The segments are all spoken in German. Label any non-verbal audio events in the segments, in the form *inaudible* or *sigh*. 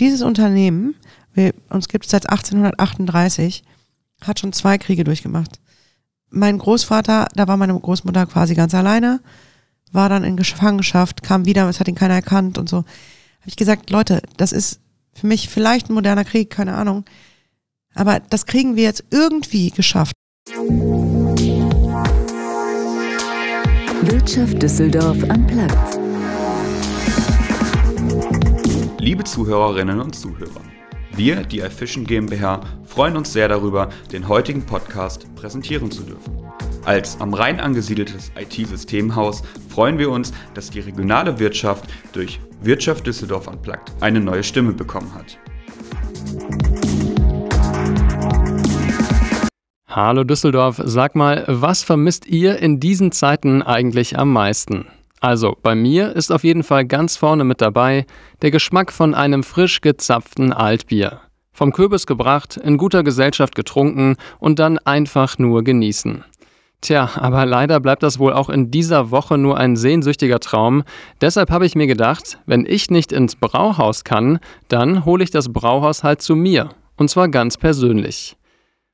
dieses Unternehmen, wir, uns gibt es seit 1838, hat schon zwei Kriege durchgemacht. Mein Großvater, da war meine Großmutter quasi ganz alleine, war dann in Gefangenschaft, kam wieder, es hat ihn keiner erkannt und so. Habe ich gesagt, Leute, das ist für mich vielleicht ein moderner Krieg, keine Ahnung. Aber das kriegen wir jetzt irgendwie geschafft. Wirtschaft Düsseldorf am Platz. Liebe Zuhörerinnen und Zuhörer, wir, die iFishing GmbH, freuen uns sehr darüber, den heutigen Podcast präsentieren zu dürfen. Als am Rhein angesiedeltes IT-Systemhaus freuen wir uns, dass die regionale Wirtschaft durch Wirtschaft Düsseldorf Unplugged eine neue Stimme bekommen hat. Hallo Düsseldorf, sag mal, was vermisst ihr in diesen Zeiten eigentlich am meisten? Also, bei mir ist auf jeden Fall ganz vorne mit dabei der Geschmack von einem frisch gezapften Altbier. Vom Kürbis gebracht, in guter Gesellschaft getrunken und dann einfach nur genießen. Tja, aber leider bleibt das wohl auch in dieser Woche nur ein sehnsüchtiger Traum. Deshalb habe ich mir gedacht, wenn ich nicht ins Brauhaus kann, dann hole ich das Brauhaus halt zu mir. Und zwar ganz persönlich.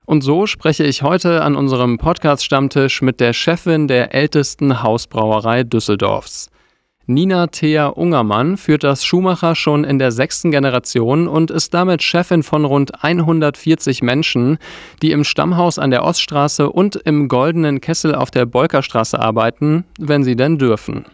Und so spreche ich heute an unserem Podcast-Stammtisch mit der Chefin der ältesten Hausbrauerei Düsseldorfs. Nina Thea Ungermann führt das Schuhmacher schon in der sechsten Generation und ist damit Chefin von rund 140 Menschen, die im Stammhaus an der Oststraße und im Goldenen Kessel auf der Bolkerstraße arbeiten, wenn sie denn dürfen.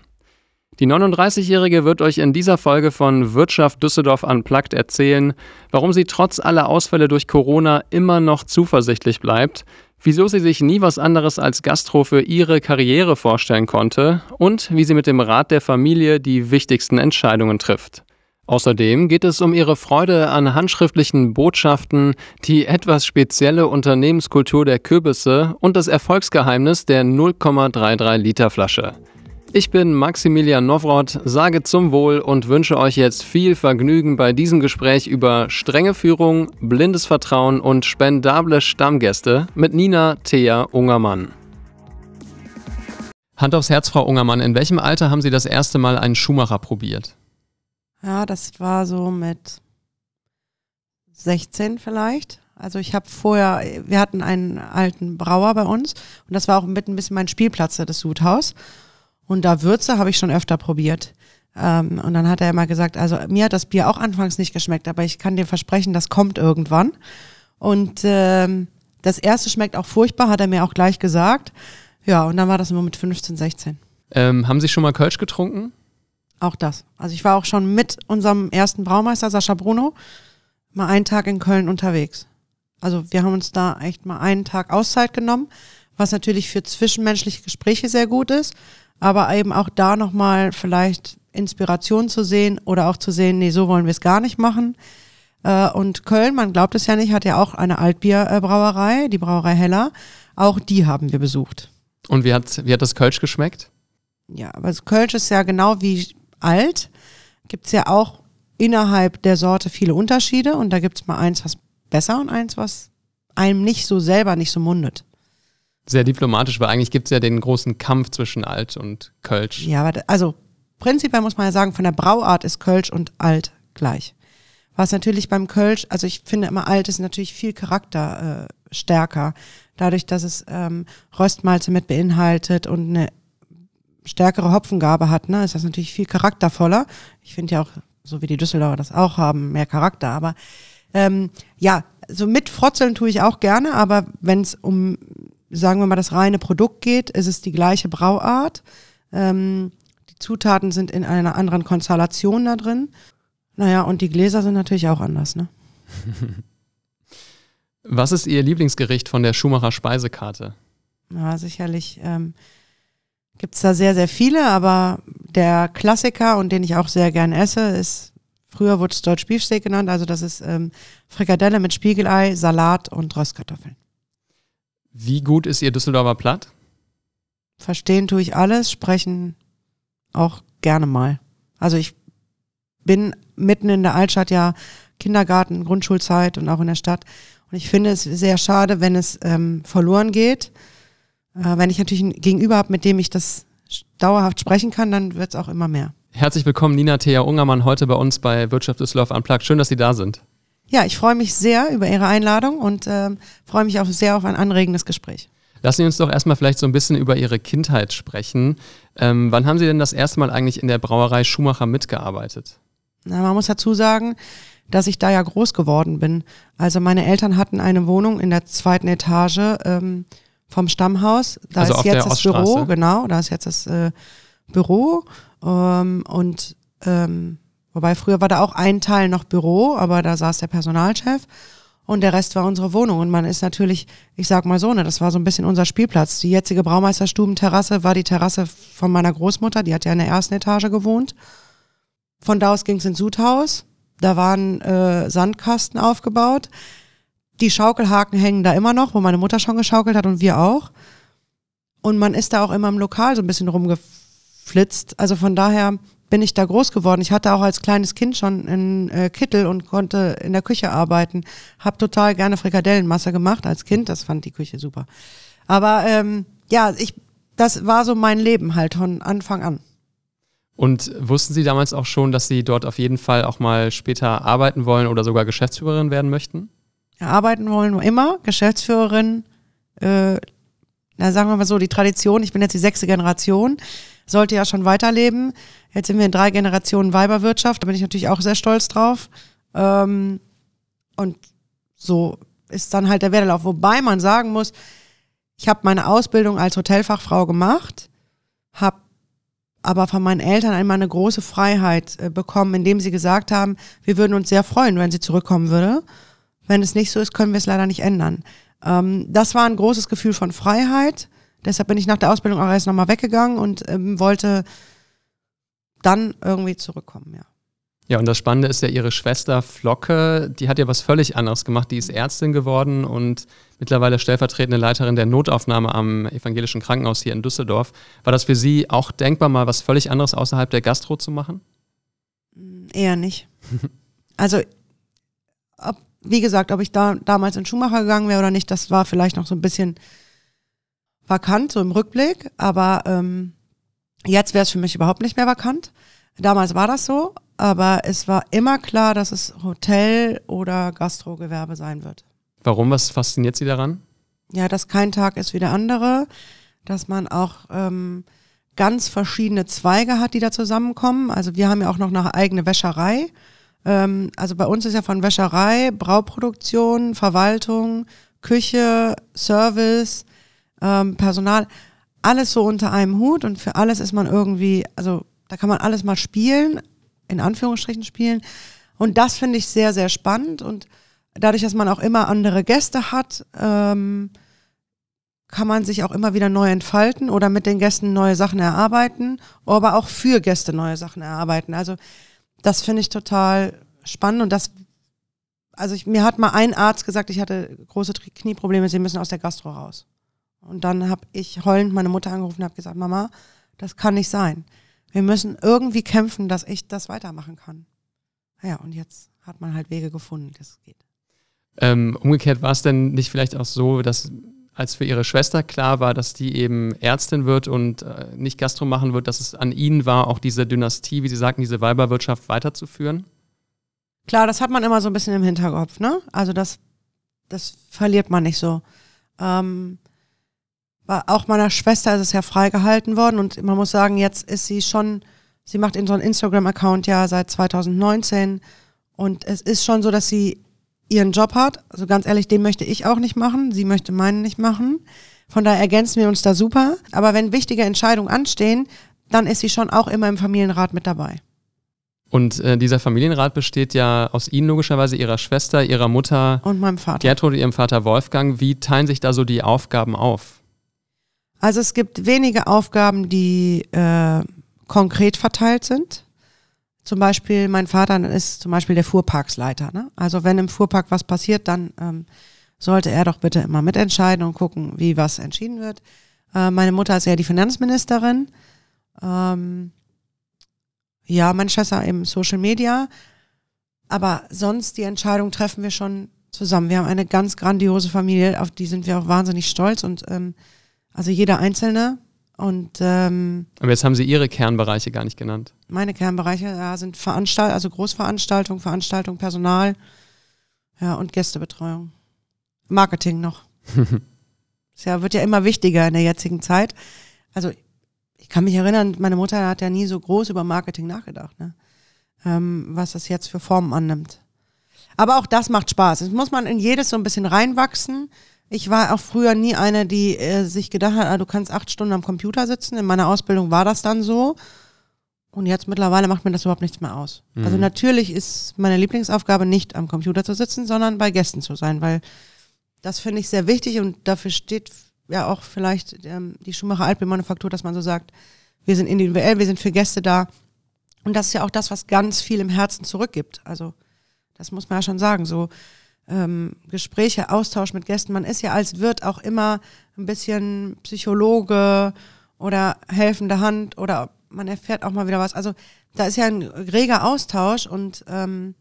Die 39-Jährige wird euch in dieser Folge von Wirtschaft Düsseldorf Unplugged erzählen, warum sie trotz aller Ausfälle durch Corona immer noch zuversichtlich bleibt, wieso sie sich nie was anderes als Gastro für ihre Karriere vorstellen konnte und wie sie mit dem Rat der Familie die wichtigsten Entscheidungen trifft. Außerdem geht es um ihre Freude an handschriftlichen Botschaften, die etwas spezielle Unternehmenskultur der Kürbisse und das Erfolgsgeheimnis der 0,33 Liter Flasche. Ich bin Maximilian Nowroth, sage zum Wohl und wünsche euch jetzt viel Vergnügen bei diesem Gespräch über strenge Führung, blindes Vertrauen und spendable Stammgäste mit Nina Thea Ungermann. Hand aufs Herz, Frau Ungermann, in welchem Alter haben Sie das erste Mal einen Schuhmacher probiert? Ja, das war so mit 16 vielleicht. Also ich habe vorher, wir hatten einen alten Brauer bei uns und das war auch mit ein bisschen mein Spielplatz, das Sudhaus. Und da Würze habe ich schon öfter probiert. Ähm, und dann hat er immer gesagt, also mir hat das Bier auch anfangs nicht geschmeckt, aber ich kann dir versprechen, das kommt irgendwann. Und ähm, das erste schmeckt auch furchtbar, hat er mir auch gleich gesagt. Ja, und dann war das immer mit 15, 16. Ähm, haben Sie schon mal Kölsch getrunken? Auch das. Also ich war auch schon mit unserem ersten Braumeister, Sascha Bruno, mal einen Tag in Köln unterwegs. Also wir haben uns da echt mal einen Tag Auszeit genommen, was natürlich für zwischenmenschliche Gespräche sehr gut ist aber eben auch da nochmal vielleicht Inspiration zu sehen oder auch zu sehen, nee, so wollen wir es gar nicht machen. Äh, und Köln, man glaubt es ja nicht, hat ja auch eine Altbierbrauerei, die Brauerei Heller. Auch die haben wir besucht. Und wie hat, wie hat das Kölsch geschmeckt? Ja, aber Kölsch ist ja genau wie alt. Gibt es ja auch innerhalb der Sorte viele Unterschiede und da gibt es mal eins, was besser und eins, was einem nicht so selber nicht so mundet sehr diplomatisch, weil eigentlich gibt es ja den großen Kampf zwischen Alt und Kölsch. Ja, aber also prinzipiell muss man ja sagen, von der Brauart ist Kölsch und Alt gleich. Was natürlich beim Kölsch, also ich finde immer Alt ist natürlich viel charakterstärker, äh, dadurch, dass es ähm, Röstmalze mit beinhaltet und eine stärkere Hopfengabe hat, ne, ist das natürlich viel charaktervoller. Ich finde ja auch, so wie die Düsseldorfer das auch haben, mehr Charakter. Aber ähm, ja, so mit Frotzeln tue ich auch gerne, aber wenn es um sagen wir mal, das reine Produkt geht, ist es die gleiche Brauart. Ähm, die Zutaten sind in einer anderen Konstellation da drin. Naja, und die Gläser sind natürlich auch anders, ne? *laughs* Was ist Ihr Lieblingsgericht von der Schumacher Speisekarte? Ja, sicherlich ähm, gibt es da sehr, sehr viele, aber der Klassiker und den ich auch sehr gern esse, ist, früher wurde es Deutsch Beefsteak genannt, also das ist ähm, Frikadelle mit Spiegelei, Salat und Röstkartoffeln. Wie gut ist Ihr Düsseldorfer Platt? Verstehen tue ich alles, sprechen auch gerne mal. Also ich bin mitten in der Altstadt ja Kindergarten, Grundschulzeit und auch in der Stadt. Und ich finde es sehr schade, wenn es ähm, verloren geht. Äh, wenn ich natürlich ein Gegenüber habe, mit dem ich das dauerhaft sprechen kann, dann wird es auch immer mehr. Herzlich willkommen, Nina Thea Ungermann, heute bei uns bei Wirtschaft Düsseldorf Unplugged. Schön, dass Sie da sind. Ja, ich freue mich sehr über Ihre Einladung und ähm, freue mich auch sehr auf ein anregendes Gespräch. Lassen Sie uns doch erstmal vielleicht so ein bisschen über Ihre Kindheit sprechen. Ähm, wann haben Sie denn das erste Mal eigentlich in der Brauerei Schumacher mitgearbeitet? Na, man muss dazu sagen, dass ich da ja groß geworden bin. Also meine Eltern hatten eine Wohnung in der zweiten Etage ähm, vom Stammhaus. Da Also ist auf jetzt der das Oststraße? Büro, genau, da ist jetzt das äh, Büro. Ähm, und ähm, wobei früher war da auch ein Teil noch Büro, aber da saß der Personalchef und der Rest war unsere Wohnung. Und man ist natürlich, ich sag mal so, ne, das war so ein bisschen unser Spielplatz. Die jetzige Braumeisterstubenterrasse war die Terrasse von meiner Großmutter, die hat ja in der ersten Etage gewohnt. Von da aus ging es ins Sudhaus. Da waren äh, Sandkasten aufgebaut. Die Schaukelhaken hängen da immer noch, wo meine Mutter schon geschaukelt hat und wir auch. Und man ist da auch immer im Lokal so ein bisschen rumgeflitzt. Also von daher bin ich da groß geworden. Ich hatte auch als kleines Kind schon einen äh, Kittel und konnte in der Küche arbeiten. Hab total gerne Frikadellenmasse gemacht als Kind. Das fand die Küche super. Aber ähm, ja, ich, das war so mein Leben halt von Anfang an. Und wussten Sie damals auch schon, dass Sie dort auf jeden Fall auch mal später arbeiten wollen oder sogar Geschäftsführerin werden möchten? arbeiten wollen, immer. Geschäftsführerin, äh, na sagen wir mal so, die Tradition, ich bin jetzt die sechste Generation, sollte ja schon weiterleben. Jetzt sind wir in drei Generationen Weiberwirtschaft, da bin ich natürlich auch sehr stolz drauf. Ähm, und so ist dann halt der Werdelauf. Wobei man sagen muss, ich habe meine Ausbildung als Hotelfachfrau gemacht, habe aber von meinen Eltern einmal eine große Freiheit äh, bekommen, indem sie gesagt haben, wir würden uns sehr freuen, wenn sie zurückkommen würde. Wenn es nicht so ist, können wir es leider nicht ändern. Ähm, das war ein großes Gefühl von Freiheit. Deshalb bin ich nach der Ausbildung auch erst nochmal weggegangen und ähm, wollte dann irgendwie zurückkommen, ja. Ja, und das Spannende ist ja, Ihre Schwester Flocke, die hat ja was völlig anderes gemacht. Die ist Ärztin geworden und mittlerweile stellvertretende Leiterin der Notaufnahme am Evangelischen Krankenhaus hier in Düsseldorf. War das für Sie auch denkbar, mal was völlig anderes außerhalb der Gastro zu machen? Eher nicht. *laughs* Also, ob, wie gesagt, ob ich da damals in Schumacher gegangen wäre oder nicht, das war vielleicht noch so ein bisschen vakant, so im Rückblick. Aber ähm, jetzt wäre es für mich überhaupt nicht mehr vakant. Damals war das so, aber es war immer klar, dass es Hotel- oder Gastrogewerbe sein wird. Warum? Was fasziniert Sie daran? Ja, dass kein Tag ist wie der andere, dass man auch ähm, ganz verschiedene Zweige hat, die da zusammenkommen. Also wir haben ja auch noch eine eigene Wäscherei. Ähm, also bei uns ist ja von Wäscherei, Brauproduktion, Verwaltung, Küche, Service, ähm, Personal, alles so unter einem Hut und für alles ist man irgendwie, also da kann man alles mal spielen, in Anführungsstrichen spielen. Und das finde ich sehr, sehr spannend und dadurch, dass man auch immer andere Gäste hat, ähm, kann man sich auch immer wieder neu entfalten oder mit den Gästen neue Sachen erarbeiten, aber auch für Gäste neue Sachen erarbeiten. Also das finde ich total spannend und das, also ich, mir hat mal ein Arzt gesagt, ich hatte große Knieprobleme, sie müssen aus der Gastro raus. Und dann habe ich heulend meine Mutter angerufen und habe gesagt, Mama, das kann nicht sein. Wir müssen irgendwie kämpfen, dass ich das weitermachen kann. Ja, und jetzt hat man halt Wege gefunden, das geht. Ähm, umgekehrt war es denn nicht vielleicht auch so, dass als für Ihre Schwester klar war, dass die eben Ärztin wird und äh, nicht Gastro machen wird, dass es an Ihnen war, auch diese Dynastie, wie Sie sagten, diese Weiberwirtschaft weiterzuführen? Klar, das hat man immer so ein bisschen im Hinterkopf, ne? Also das, das verliert man nicht so. Ähm, auch meiner Schwester ist es ja freigehalten worden und man muss sagen, jetzt ist sie schon, sie macht in so einen Instagram-Account ja seit 2019 und es ist schon so, dass sie ihren Job hat. Also ganz ehrlich, den möchte ich auch nicht machen, sie möchte meinen nicht machen. Von daher ergänzen wir uns da super. Aber wenn wichtige Entscheidungen anstehen, dann ist sie schon auch immer im Familienrat mit dabei. Und äh, dieser Familienrat besteht ja aus Ihnen logischerweise, Ihrer Schwester, Ihrer Mutter Und meinem Vater. Gertrud und Ihrem Vater Wolfgang. Wie teilen sich da so die Aufgaben auf? Also es gibt wenige Aufgaben, die äh, konkret verteilt sind. Zum Beispiel, mein Vater ist zum Beispiel der Fuhrparksleiter. Ne? Also wenn im Fuhrpark was passiert, dann ähm, sollte er doch bitte immer mitentscheiden und gucken, wie was entschieden wird. Äh, meine Mutter ist ja die Finanzministerin. Ähm, ja, meine Schwester im Social Media. Aber sonst die Entscheidung treffen wir schon zusammen. Wir haben eine ganz grandiose Familie, auf die sind wir auch wahnsinnig stolz und ähm, also jeder Einzelne Und ähm, Aber jetzt haben Sie Ihre Kernbereiche gar nicht genannt. meine Kernbereiche ja, sind Veranstalt also Großveranstaltung, Veranstaltung, Personal, ja, und Gästebetreuung. Marketing noch. *laughs* Das ja, wird ja immer wichtiger in der jetzigen Zeit. Also ich kann mich erinnern, meine Mutter hat ja nie so groß über Marketing nachgedacht, ne? ähm, was das jetzt für Formen annimmt. Aber auch das macht Spaß. Es muss man in jedes so ein bisschen reinwachsen. Ich war auch früher nie eine, die äh, sich gedacht hat, ah, du kannst acht Stunden am Computer sitzen. In meiner Ausbildung war das dann so. Und jetzt mittlerweile macht mir das überhaupt nichts mehr aus. Mhm. Also natürlich ist meine Lieblingsaufgabe nicht am Computer zu sitzen, sondern bei Gästen zu sein, weil das finde ich sehr wichtig und dafür steht ja auch vielleicht ähm, die Schumacher Altbildmanufaktur, dass man so sagt, wir sind individuell, wir sind für Gäste da. Und das ist ja auch das, was ganz viel im Herzen zurückgibt. Also das muss man ja schon sagen. So ähm, Gespräche, Austausch mit Gästen. Man ist ja als Wirt auch immer ein bisschen Psychologe oder helfende Hand oder man erfährt auch mal wieder was. Also da ist ja ein reger Austausch und ähm,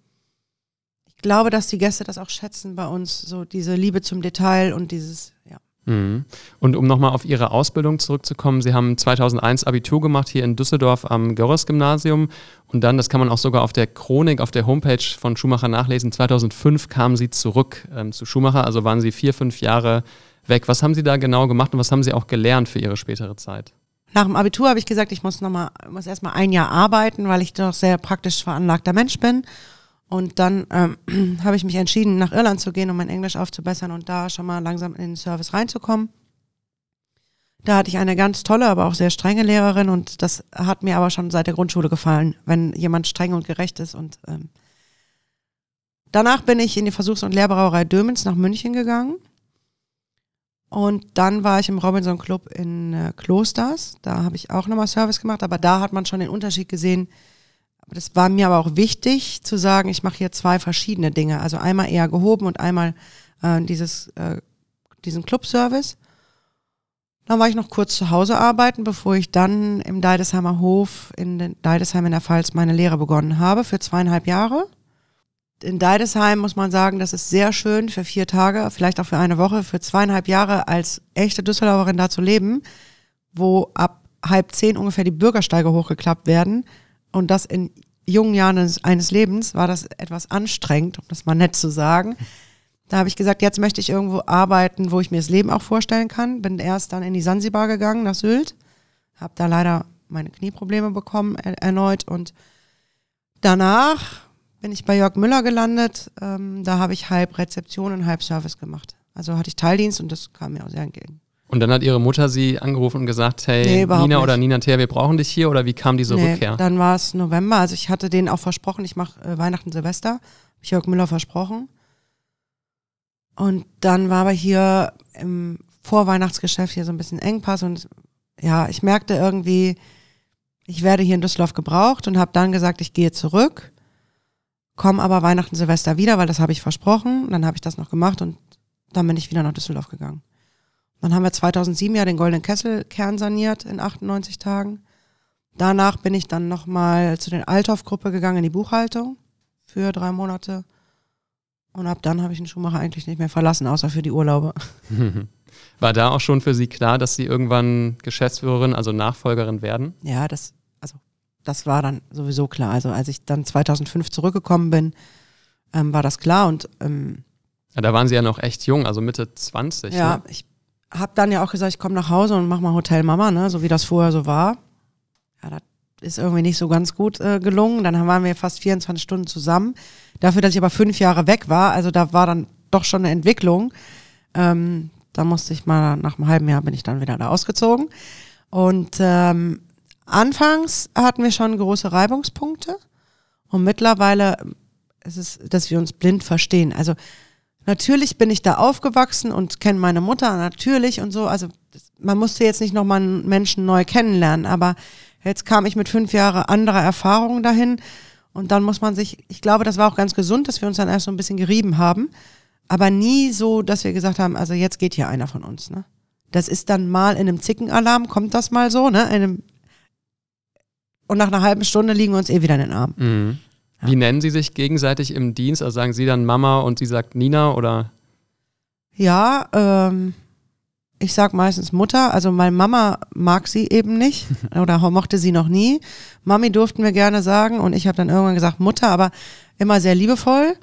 ich glaube, dass die Gäste das auch schätzen bei uns, so diese Liebe zum Detail und dieses, ja. Mhm. Und um nochmal auf Ihre Ausbildung zurückzukommen, Sie haben 2001 Abitur gemacht hier in Düsseldorf am Görres-Gymnasium und dann, das kann man auch sogar auf der Chronik, auf der Homepage von Schumacher nachlesen, 2005 kamen Sie zurück ähm, zu Schumacher, also waren Sie vier, fünf Jahre weg. Was haben Sie da genau gemacht und was haben Sie auch gelernt für Ihre spätere Zeit? Nach dem Abitur habe ich gesagt, ich muss noch mal, muss erstmal ein Jahr arbeiten, weil ich doch sehr praktisch veranlagter Mensch bin. Und dann ähm, *clears throat* habe ich mich entschieden, nach Irland zu gehen, um mein Englisch aufzubessern und da schon mal langsam in den Service reinzukommen. Da hatte ich eine ganz tolle, aber auch sehr strenge Lehrerin und das hat mir aber schon seit der Grundschule gefallen, wenn jemand streng und gerecht ist. Und ähm, danach bin ich in die Versuchs- und Lehrbrauerei Dömens nach München gegangen. Und dann war ich im Robinson Club in äh, Klosters. Da habe ich auch nochmal Service gemacht, aber da hat man schon den Unterschied gesehen. Das war mir aber auch wichtig zu sagen, ich mache hier zwei verschiedene Dinge. Also einmal eher gehoben und einmal äh, dieses, äh, diesen Clubservice. Dann war ich noch kurz zu Hause arbeiten, bevor ich dann im Deidesheimer Hof in den Deidesheim in der Pfalz meine Lehre begonnen habe für zweieinhalb Jahre. In Deidesheim muss man sagen, das ist sehr schön für vier Tage, vielleicht auch für eine Woche, für zweieinhalb Jahre als echte Düsseldorferin da zu leben, wo ab halb zehn ungefähr die Bürgersteige hochgeklappt werden. Und das in jungen Jahren eines, eines Lebens war das etwas anstrengend, um das mal nett zu sagen. Da habe ich gesagt, jetzt möchte ich irgendwo arbeiten, wo ich mir das Leben auch vorstellen kann. Bin erst dann in die Sansibar gegangen, nach Sylt. Habe da leider meine Knieprobleme bekommen er erneut. Und danach bin ich bei Jörg Müller gelandet. Ähm, da habe ich halb Rezeption und halb Service gemacht. Also hatte ich Teildienst und das kam mir auch sehr entgegen. Und dann hat Ihre Mutter Sie angerufen und gesagt, hey Nee, Nina nicht. oder Nina Thea, wir brauchen dich hier oder wie kam diese Nee, Rückkehr? Dann war es November. Also ich hatte denen auch versprochen, ich mache äh, Weihnachten, Silvester. Hab ich Jörg Müller versprochen. Und dann war aber hier im Vorweihnachtsgeschäft hier so ein bisschen Engpass und ja, ich merkte irgendwie, ich werde hier in Düsseldorf gebraucht und habe dann gesagt, ich gehe zurück, komme aber Weihnachten, Silvester wieder, weil das habe ich versprochen. Dann habe ich das noch gemacht und dann bin ich wieder nach Düsseldorf gegangen. Dann haben wir 2007 ja den Goldenen Kessel kernsaniert in 98 Tagen. Danach bin ich dann nochmal zu den Althoff-Gruppe gegangen in die Buchhaltung für drei Monate. Und ab dann habe ich den Schuhmacher eigentlich nicht mehr verlassen, außer für die Urlaube. *laughs* War da auch schon für Sie klar, dass Sie irgendwann Geschäftsführerin, also Nachfolgerin werden? Ja, das, also, das war dann sowieso klar. Also als ich dann 2005 zurückgekommen bin, ähm, war das klar. Und ähm, Ja, da waren Sie ja noch echt jung, also Mitte 20. ja, Ne? ich habe dann ja auch gesagt, ich komme nach Hause und mache mal Hotel Mama, ne, so wie das vorher so war. Ja, das ist irgendwie nicht so ganz gut äh, gelungen. Dann waren wir fast 24 Stunden zusammen. Dafür, dass ich aber fünf Jahre weg war, also da war dann doch schon eine Entwicklung. Ähm, da musste ich mal, nach einem halben Jahr bin ich dann wieder da ausgezogen. Und ähm, anfangs hatten wir schon große Reibungspunkte. Und mittlerweile ist es, dass wir uns blind verstehen. Also natürlich bin ich da aufgewachsen und kenne meine Mutter natürlich und so. Also man musste jetzt nicht nochmal einen Menschen neu kennenlernen, aber jetzt kam ich mit fünf Jahren anderer Erfahrung dahin und dann muss man sich, ich glaube, das war auch ganz gesund, dass wir uns dann erst so ein bisschen gerieben haben, aber nie so, dass wir gesagt haben, also jetzt geht hier einer von uns. Ne? Das ist dann mal in einem Zickenalarm, kommt das mal so, ne? In einem und nach einer halben Stunde liegen wir uns eh wieder in den Arm. Mhm. Wie nennen Sie sich gegenseitig im Dienst? Also sagen Sie dann Mama und sie sagt Nina oder? Ja, ähm, ich sag meistens Mutter, also meine Mama mag sie eben nicht *laughs* oder mochte sie noch nie. Mami durften wir gerne sagen und ich habe dann irgendwann gesagt Mutter, aber immer sehr liebevoll.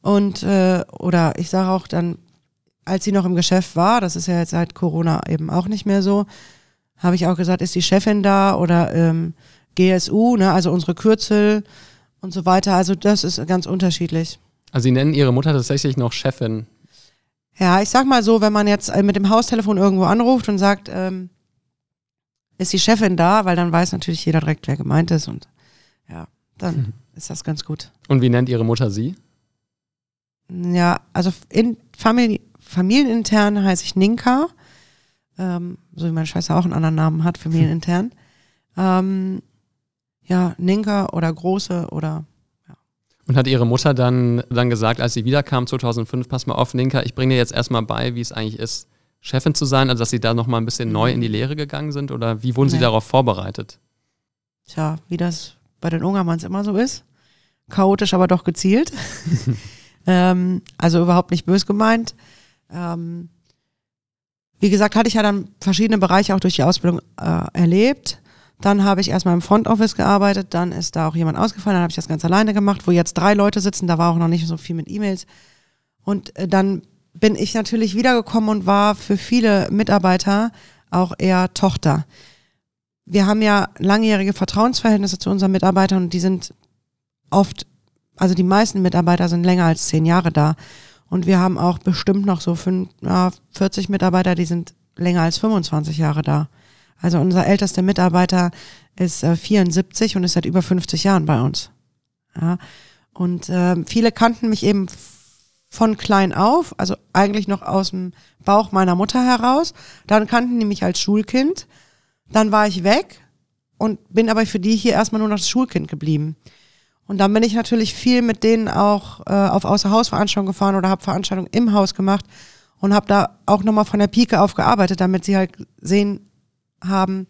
Und äh, oder ich sage auch dann, als sie noch im Geschäft war, das ist ja jetzt seit Corona eben auch nicht mehr so, habe ich auch gesagt, ist die Chefin da oder ähm, GSU, ne, also unsere Kürzel und so weiter. Also das ist ganz unterschiedlich. Also Sie nennen Ihre Mutter tatsächlich noch Chefin. Ja, ich sag mal so, wenn man jetzt äh, mit dem Haustelefon irgendwo anruft und sagt, ähm, ist die Chefin da, weil dann weiß natürlich jeder direkt, wer gemeint ist und ja, dann mhm. ist das ganz gut. Und wie nennt Ihre Mutter Sie? Ja, also in Familie, familienintern heiße ich Ninka, ähm, so wie meine Schwester auch einen anderen Namen hat, *laughs* familienintern. ähm, ja, Ninka oder Große oder und hat ihre Mutter dann, dann gesagt, als sie wiederkam 2005, pass mal auf, Ninka, ich bringe dir jetzt erstmal bei, wie es eigentlich ist, Chefin zu sein, also dass sie da nochmal ein bisschen neu in die Lehre gegangen sind oder wie wurden nee. sie darauf vorbereitet? Tja, wie das bei den Ungermanns immer so ist. Chaotisch, aber doch gezielt. *laughs* ähm, also überhaupt nicht bös gemeint. Ähm, wie gesagt, hatte ich ja dann verschiedene Bereiche auch durch die Ausbildung äh, erlebt. Dann habe ich erstmal im Front Office gearbeitet, dann ist da auch jemand ausgefallen, dann habe ich das ganz alleine gemacht, wo jetzt drei Leute sitzen, da war auch noch nicht so viel mit E-Mails. Und äh, dann bin ich natürlich wiedergekommen und war für viele Mitarbeiter auch eher Tochter. Wir haben ja langjährige Vertrauensverhältnisse zu unseren Mitarbeitern und die sind oft, also die meisten Mitarbeiter sind länger als zehn Jahre da. Und wir haben auch bestimmt noch so fünf, ja, 40 Mitarbeiter, die sind länger als 25 Jahre da. Also unser ältester Mitarbeiter ist äh, 74 und ist seit über 50 Jahren bei uns. Ja. Und äh, viele kannten mich eben von klein auf, also eigentlich noch aus dem Bauch meiner Mutter heraus. Dann kannten die mich als Schulkind. Dann war ich weg und bin aber für die hier erstmal nur noch das Schulkind geblieben. Und dann bin ich natürlich viel mit denen auch äh, auf Außerhausveranstaltungen gefahren oder habe Veranstaltungen im Haus gemacht und habe da auch nochmal von der Pike auf gearbeitet, damit sie halt sehen, haben,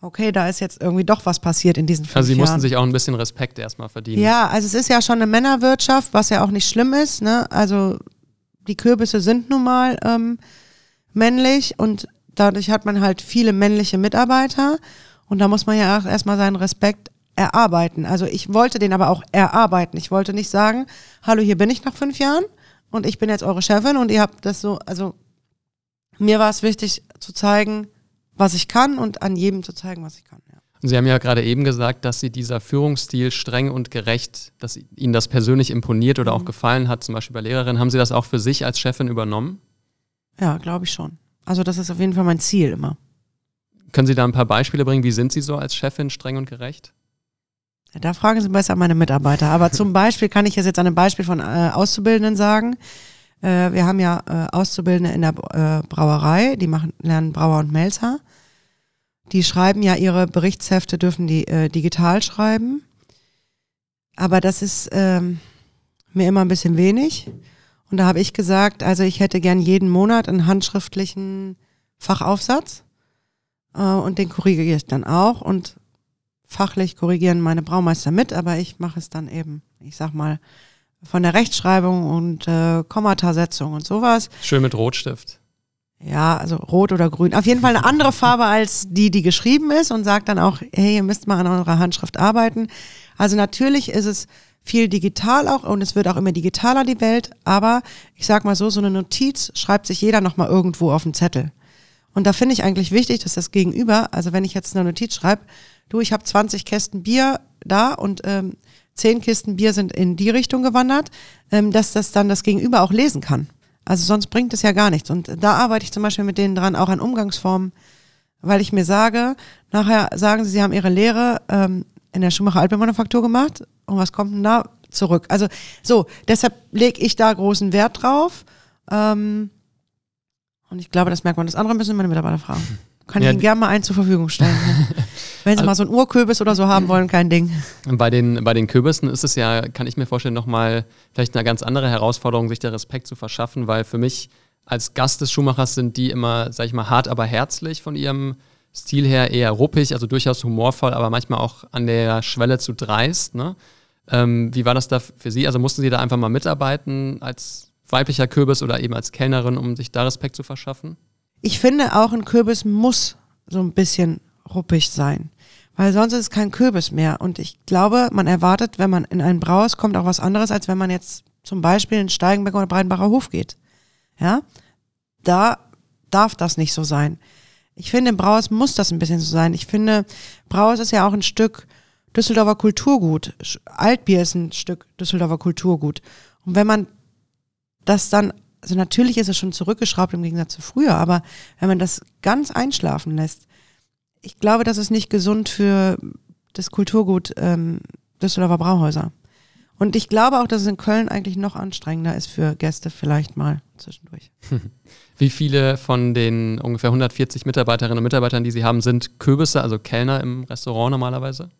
okay, da ist jetzt irgendwie doch was passiert in diesen fünf Also sie Jahren. mussten sich auch ein bisschen Respekt erstmal verdienen. Ja, also es ist ja schon eine Männerwirtschaft, was ja auch nicht schlimm ist. Ne? Also die Kürbisse sind nun mal ähm, männlich und dadurch hat man halt viele männliche Mitarbeiter und da muss man ja auch erstmal seinen Respekt erarbeiten. Also ich wollte den aber auch erarbeiten. Ich wollte nicht sagen, hallo, hier bin ich nach fünf Jahren und ich bin jetzt eure Chefin und ihr habt das so, also mir war es wichtig zu zeigen, was ich kann und an jedem zu zeigen, was ich kann. Ja. Sie haben ja gerade eben gesagt, dass Sie dieser Führungsstil streng und gerecht, dass Ihnen das persönlich imponiert oder mhm. auch gefallen hat, zum Beispiel bei Lehrerinnen. Haben Sie das auch für sich als Chefin übernommen? Ja, glaube ich schon. Also das ist auf jeden Fall mein Ziel immer. Können Sie da ein paar Beispiele bringen? Wie sind Sie so als Chefin streng und gerecht? Ja, da fragen Sie besser meine Mitarbeiter. Aber zum Beispiel kann ich jetzt an einem Beispiel von äh, Auszubildenden sagen. Äh, wir haben ja äh, Auszubildende in der äh, Brauerei, die machen, lernen Brauer und Melzer. Die schreiben ja ihre Berichtshefte, dürfen die äh, digital schreiben. Aber das ist ähm, mir immer ein bisschen wenig. Und da habe ich gesagt, also ich hätte gern jeden Monat einen handschriftlichen Fachaufsatz. Äh, und den korrigiere ich dann auch. Und fachlich korrigieren meine Braumeister mit, aber ich mache es dann eben, ich sag mal, von der Rechtschreibung und äh, Kommatasetzung und sowas. Schön mit Rotstift. Ja, also rot oder grün. Auf jeden Fall eine andere Farbe als die, die geschrieben ist und sagt dann auch, hey, ihr müsst mal an eurer Handschrift arbeiten. Also natürlich ist es viel digital auch und es wird auch immer digitaler die Welt, aber ich sag mal so, so eine Notiz schreibt sich jeder nochmal irgendwo auf den Zettel. Und da finde ich eigentlich wichtig, dass das Gegenüber, also wenn ich jetzt eine Notiz schreibe, du, ich habe 20 Kästen Bier da und ähm, 10 Kisten Bier sind in die Richtung gewandert, ähm, dass das dann das Gegenüber auch lesen kann. Also sonst bringt es ja gar nichts. Und da arbeite ich zum Beispiel mit denen dran, auch an Umgangsformen, weil ich mir sage, nachher sagen sie, sie haben ihre Lehre ähm, in der Schumacher Alpenmanufaktur gemacht und was kommt denn da zurück? Also so, deshalb lege ich da großen Wert drauf. Ähm, und ich glaube, das merkt man. Das andere müssen meine Mitarbeiter fragen. Kann ja, ich Ihnen gerne mal einen zur Verfügung stellen. *laughs* Wenn Sie also, mal so einen Urkürbis oder so haben wollen, kein Ding. Bei den, bei den Kürbissen ist es ja, kann ich mir vorstellen, nochmal vielleicht eine ganz andere Herausforderung, sich der Respekt zu verschaffen, weil für mich als Gast des Schuhmachers sind die immer, sag ich mal, hart, aber herzlich von ihrem Stil her eher ruppig, also durchaus humorvoll, aber manchmal auch an der Schwelle zu dreist. Ne? Ähm, wie war das da für Sie? Also mussten Sie da einfach mal mitarbeiten als weiblicher Kürbis oder eben als Kellnerin, um sich da Respekt zu verschaffen? ich finde auch ein Kürbis muss so ein bisschen ruppig sein. Weil sonst ist es kein Kürbis mehr. Und ich glaube, man erwartet, wenn man in ein Brauhaus kommt, auch was anderes, als wenn man jetzt zum Beispiel in Steigenberg oder Breitenbacher Hof geht. Ja, da darf das nicht so sein. Ich finde, im Brauhaus muss das ein bisschen so sein. Ich finde, Brauhaus ist ja auch ein Stück Düsseldorfer Kulturgut. Altbier ist ein Stück Düsseldorfer Kulturgut. Und wenn man das dann, also natürlich ist es schon zurückgeschraubt im Gegensatz zu früher, aber wenn man das ganz einschlafen lässt, ich glaube, das ist nicht gesund für das Kulturgut ähm, Düsseldorfer Brauhäuser. Und ich glaube auch, dass es in Köln eigentlich noch anstrengender ist für Gäste vielleicht mal zwischendurch. *laughs* Wie viele von den ungefähr 140 Mitarbeiterinnen und Mitarbeitern, die Sie haben, sind Kürbisse, also Kellner im Restaurant normalerweise?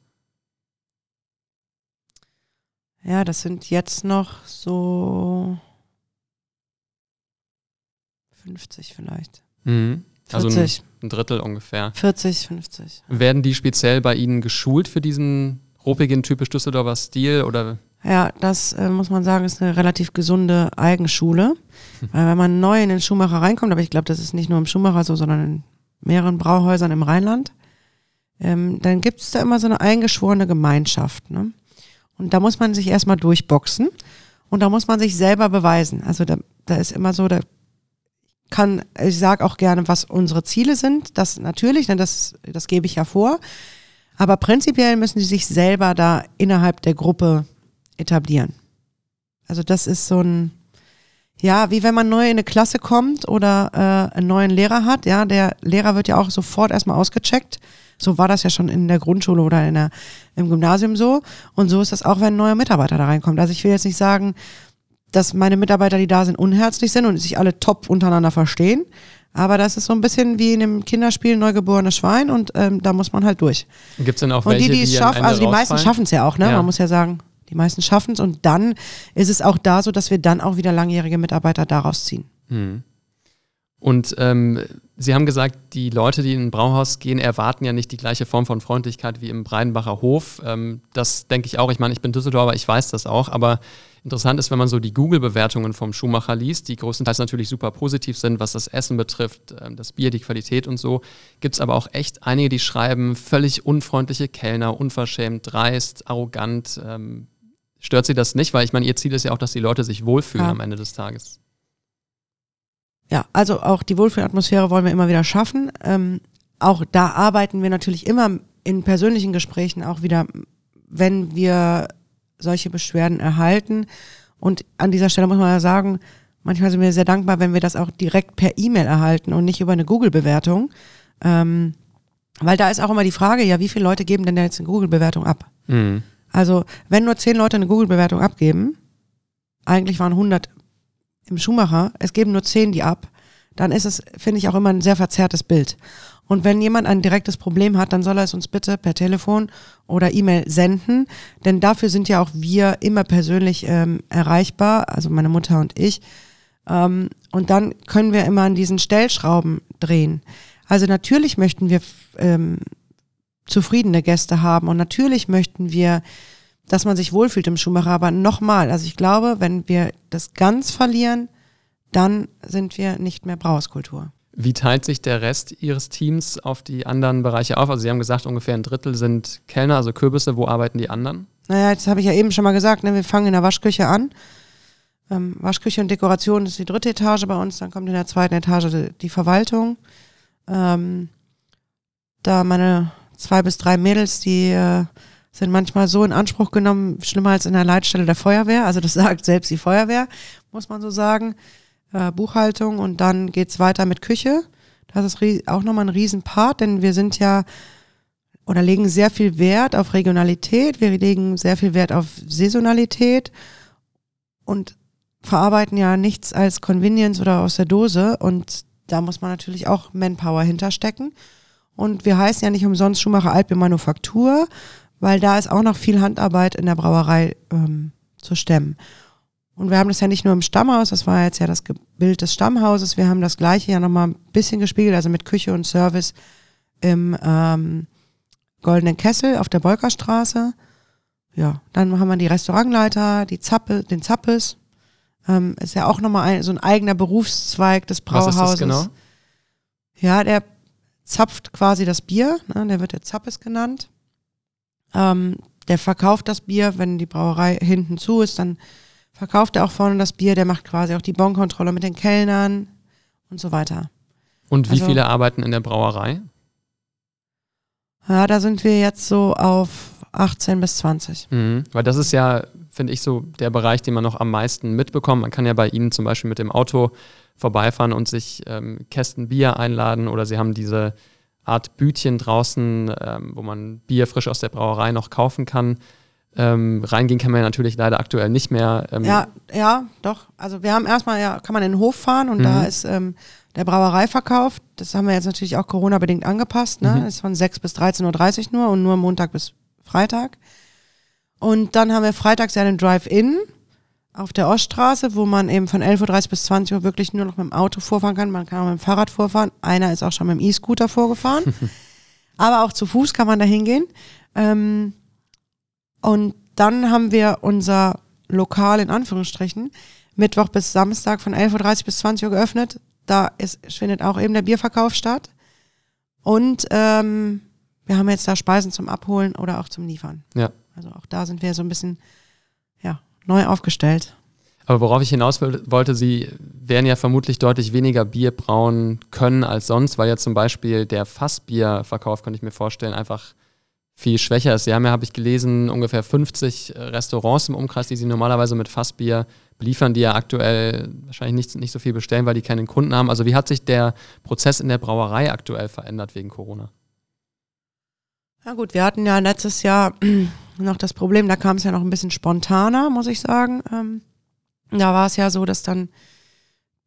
Ja, das sind jetzt noch so 50 vielleicht. Mhm. Also 40. ein, Drittel ungefähr. 40, 50. Werden die speziell bei Ihnen geschult für diesen ruppigen, typisch Düsseldorfer Stil oder Ja, das äh, muss man sagen, ist eine relativ gesunde Eigenschule. Weil wenn man neu in den Schuhmacher reinkommt, aber ich glaube, das ist nicht nur im Schuhmacher so, sondern in mehreren Brauhäusern im Rheinland, ähm, dann gibt es da immer so eine eingeschworene Gemeinschaft. Ne? Und da muss man sich erstmal durchboxen und da muss man sich selber beweisen. Also da, da ist immer so, da kann, ich sage auch gerne, was unsere Ziele sind. Das natürlich, denn das, das gebe ich ja vor. Aber prinzipiell müssen sie sich selber da innerhalb der Gruppe etablieren. Also das ist so ein, ja, wie wenn man neu in eine Klasse kommt oder äh, einen neuen Lehrer hat. Ja, der Lehrer wird ja auch sofort erstmal ausgecheckt. So war das ja schon in der Grundschule oder in der, im Gymnasium so. Und so ist das auch, wenn ein neuer Mitarbeiter da reinkommt. Also ich will jetzt nicht sagen, dass meine Mitarbeiter, die da sind, unherzlich sind und sich alle top untereinander verstehen. Aber das ist so ein bisschen wie in einem Kinderspiel neugeborenes Schwein und ähm, da muss man halt durch. gibt es denn auch Und welche, die, die es schaffen, also die meisten schaffen es ja auch, ne? Ja. Man muss ja sagen, die meisten schaffen es und dann ist es auch da so, dass wir dann auch wieder langjährige Mitarbeiter daraus ziehen. Hm. Und ähm, Sie haben gesagt, die Leute, die in ein Brauhaus gehen, erwarten ja nicht die gleiche Form von Freundlichkeit wie im Breidenbacher Hof. Ähm, das denke ich auch. Ich meine, ich bin Düsseldorfer, ich weiß das auch. Aber interessant ist, wenn man so die Google-Bewertungen vom Schuhmacher liest, die größtenteils natürlich super positiv sind, was das Essen betrifft, ähm, das Bier, die Qualität und so. Gibt es aber auch echt einige, die schreiben, völlig unfreundliche Kellner, unverschämt, dreist, arrogant. Ähm, stört Sie das nicht? Weil ich meine, Ihr Ziel ist ja auch, dass die Leute sich wohlfühlen Ja. am Ende des Tages. Ja, also auch die Wohlfühlatmosphäre wollen wir immer wieder schaffen. Ähm, auch da arbeiten wir natürlich immer in persönlichen Gesprächen auch wieder, wenn wir solche Beschwerden erhalten. Und an dieser Stelle muss man ja sagen, manchmal sind wir sehr dankbar, wenn wir das auch direkt per E-Mail erhalten und nicht über eine Google-Bewertung. Ähm, weil da ist auch immer die Frage, ja, wie viele Leute geben denn jetzt eine Google-Bewertung ab? Mhm. Also, wenn nur zehn Leute eine Google-Bewertung abgeben, eigentlich waren 100 im Schuhmacher, es geben nur zehn die ab, dann ist es, finde ich, auch immer ein sehr verzerrtes Bild. Und wenn jemand ein direktes Problem hat, dann soll er es uns bitte per Telefon oder E-Mail senden, denn dafür sind ja auch wir immer persönlich ähm, erreichbar, also meine Mutter und ich. Ähm, und dann können wir immer an diesen Stellschrauben drehen. Also natürlich möchten wir ähm, zufriedene Gäste haben und natürlich möchten wir, dass man sich wohlfühlt im Schuhmacher. Aber nochmal, also ich glaube, wenn wir das ganz verlieren, dann sind wir nicht mehr Brauhauskultur. Wie teilt sich der Rest Ihres Teams auf die anderen Bereiche auf? Also Sie haben gesagt, ungefähr ein Drittel sind Kellner, also Kürbisse. Wo arbeiten die anderen? Naja, jetzt habe ich ja eben schon mal gesagt, ne, wir fangen in der Waschküche an. Ähm, Waschküche und Dekoration ist die dritte Etage bei uns, dann kommt in der zweiten Etage die, die Verwaltung. Ähm, da meine zwei bis drei Mädels, die äh, sind manchmal so in Anspruch genommen, schlimmer als in der Leitstelle der Feuerwehr. Also das *laughs* sagt selbst die Feuerwehr, muss man so sagen. Äh, Buchhaltung und dann geht's weiter mit Küche. Das ist auch nochmal ein Riesenpart, denn wir sind ja oder legen sehr viel Wert auf Regionalität, wir legen sehr viel Wert auf Saisonalität und verarbeiten ja nichts als Convenience oder aus der Dose und da muss man natürlich auch Manpower hinterstecken. Und wir heißen ja nicht umsonst Schumacher Manufaktur, weil da ist auch noch viel Handarbeit in der Brauerei ähm, zu stemmen. Und wir haben das ja nicht nur im Stammhaus, das war jetzt ja das Bild des Stammhauses, wir haben das gleiche ja nochmal ein bisschen gespiegelt, also mit Küche und Service im ähm, Goldenen Kessel auf der Bolkerstraße. Ja, dann haben wir die Restaurantleiter, die Zappe, den Zappes. Ähm, ist ja auch nochmal ein, so ein eigener Berufszweig des Was ist Brauhauses. das genau? Ja, der zapft quasi das Bier, ne, der wird der Zappes genannt. Ähm, der verkauft das Bier, wenn die Brauerei hinten zu ist, dann verkauft er auch vorne das Bier, der macht quasi auch die Bonkontrolle mit den Kellnern und so weiter. Und wie Also- viele arbeiten in der Brauerei? Ja, da sind wir jetzt so auf 18 bis 20. Mhm. Weil das ist ja, finde ich, so der Bereich, den man noch am meisten mitbekommt. Man kann ja bei Ihnen zum Beispiel mit dem Auto vorbeifahren und sich ähm, Kästen Bier einladen oder Sie haben diese Art Bütchen draußen, ähm, wo man Bier frisch aus der Brauerei noch kaufen kann. Ähm, reingehen kann man ja natürlich leider aktuell nicht mehr. Ähm, Ja, ja, doch. Also wir haben erstmal, ja, kann man in den Hof fahren und Mhm. da ist ähm, der Brauereiverkauf. Das haben wir jetzt natürlich auch Corona-bedingt angepasst. Ne? Mhm. Ist von 6 bis 13.30 Uhr nur und nur Montag bis Freitag. Und dann haben wir freitags ja den Drive-In auf der Oststraße, wo man eben von 11.30 Uhr bis 20 Uhr wirklich nur noch mit dem Auto vorfahren kann. Man kann auch mit dem Fahrrad vorfahren. Einer ist auch schon mit dem E-Scooter vorgefahren. *laughs* Aber auch zu Fuß kann man da hingehen. Ähm, und dann haben wir unser Lokal in Anführungsstrichen Mittwoch bis Samstag von 11.30 Uhr bis 20 Uhr geöffnet. Da ist, findet auch eben der Bierverkauf statt. Und ähm, wir haben jetzt da Speisen zum Abholen oder auch zum Liefern. Ja. Also auch da sind wir so ein bisschen ja, neu aufgestellt. Aber worauf ich hinaus wollte, Sie werden ja vermutlich deutlich weniger Bier brauen können als sonst, weil ja zum Beispiel der Fassbierverkauf, könnte ich mir vorstellen, einfach viel schwächer ist. Sie haben ja, habe ich gelesen, ungefähr 50 Restaurants im Umkreis, die Sie normalerweise mit Fassbier beliefern, die ja aktuell wahrscheinlich nicht, nicht so viel bestellen, weil die keinen Kunden haben. Also wie hat sich der Prozess in der Brauerei aktuell verändert wegen Corona? Na gut, wir hatten ja letztes Jahr *clears throat* noch das Problem, da kam es ja noch ein bisschen spontaner, muss ich sagen. Ähm, da war es ja so, dass dann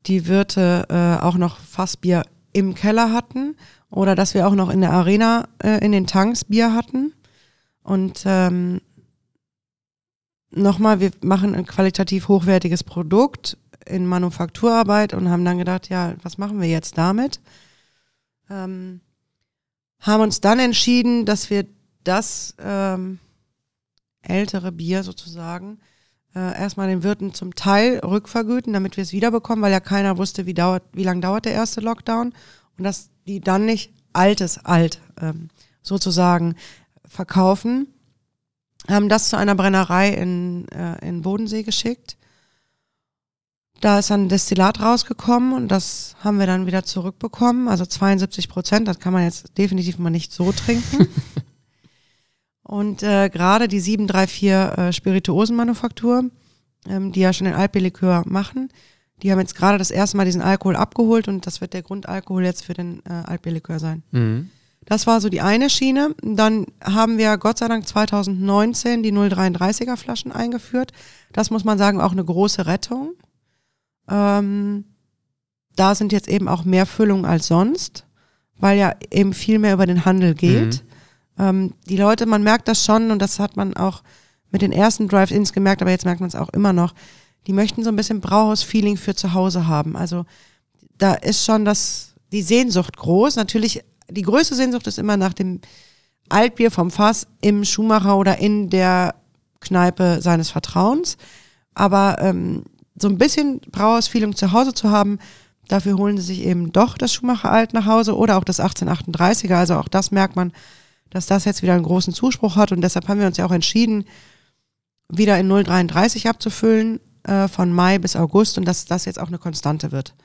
die Wirte äh, auch noch Fassbier im Keller hatten oder dass wir auch noch in der Arena äh, in den Tanks Bier hatten. Und ähm, nochmal, wir machen ein qualitativ hochwertiges Produkt in Manufakturarbeit und haben dann gedacht, ja, was machen wir jetzt damit? Ähm, haben uns dann entschieden, dass wir das ähm, ältere Bier sozusagen äh, erstmal den Wirten zum Teil rückvergüten, damit wir es wiederbekommen, weil ja keiner wusste, wie, dauert, wie lange dauert der erste Lockdown und dass die dann nicht altes alt ähm, sozusagen verkaufen. Haben das zu einer Brennerei in, äh, in Bodensee geschickt. Da ist dann ein Destillat rausgekommen und das haben wir dann wieder zurückbekommen. Also 72 Prozent, das kann man jetzt definitiv mal nicht so trinken. *laughs* und äh, gerade die 734 äh, Spirituosenmanufaktur, ähm, die ja schon den Altbierlikör machen, die haben jetzt gerade das erste Mal diesen Alkohol abgeholt und das wird der Grundalkohol jetzt für den äh, Altbierlikör sein. Mhm. Das war so die eine Schiene. Dann haben wir Gott sei Dank 2019 die 033er Flaschen eingeführt. Das muss man sagen, auch eine große Rettung. Ähm, da sind jetzt eben auch mehr Füllungen als sonst, weil ja eben viel mehr über den Handel geht. Ähm, die Leute, man merkt das schon und das hat man auch mit den ersten Drive-Ins gemerkt, aber jetzt merkt man es auch immer noch. Die möchten so ein bisschen Brauhaus-Feeling für zu Hause haben. Also da ist schon das, die Sehnsucht groß. Natürlich, die größte Sehnsucht ist immer nach dem Altbier vom Fass im Schuhmacher oder in der Kneipe seines Vertrauens. Aber ähm, so ein bisschen Brauhaus-Feeling zu Hause zu haben, dafür holen sie sich eben doch das Schuhmacher Alt nach Hause oder auch das 1838er. Also auch das merkt man, dass das jetzt wieder einen großen Zuspruch hat und deshalb haben wir uns ja auch entschieden, wieder in 033 abzufüllen äh, von Mai bis August und dass das jetzt auch eine Konstante wird.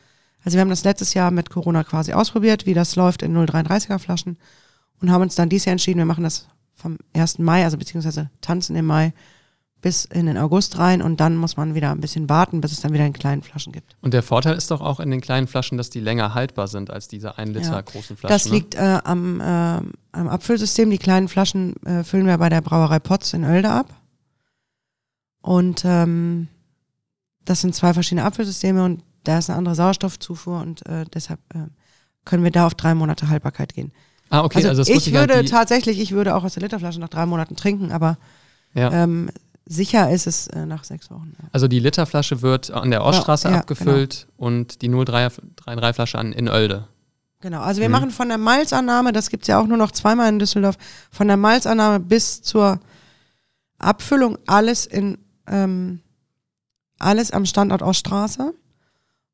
Also wir haben das letztes Jahr mit Corona quasi ausprobiert, wie das läuft in 033er Flaschen und haben uns dann dieses Jahr entschieden, wir machen das vom 1. Mai, also beziehungsweise tanzen im Mai bis in den August rein und dann muss man wieder ein bisschen warten, bis es dann wieder in kleinen Flaschen gibt. Und der Vorteil ist doch auch in den kleinen Flaschen, dass die länger haltbar sind als diese 1 Liter Ja. großen Flaschen. Das ne? liegt äh, am, äh, am Abfüllsystem. Die kleinen Flaschen äh, füllen wir bei der Brauerei Potz in Oelde ab. Und ähm, das sind zwei verschiedene Abfüllsysteme und da ist eine andere Sauerstoffzufuhr und äh, deshalb äh, können wir da auf drei Monate Haltbarkeit gehen. Ah, okay, also, also ich würde tatsächlich, ich würde auch aus der Literflasche nach drei Monaten trinken, aber ja. ähm, sicher ist es äh, nach sechs Wochen. Ja. Also die Literflasche wird an der Oststraße Ja, abgefüllt und die 033 Flasche an in Oelde. Genau, also wir Mhm. machen von der Malzannahme, das gibt's ja auch nur noch zweimal in Düsseldorf, von der Malzannahme bis zur Abfüllung alles in ähm, alles am Standort Oststraße.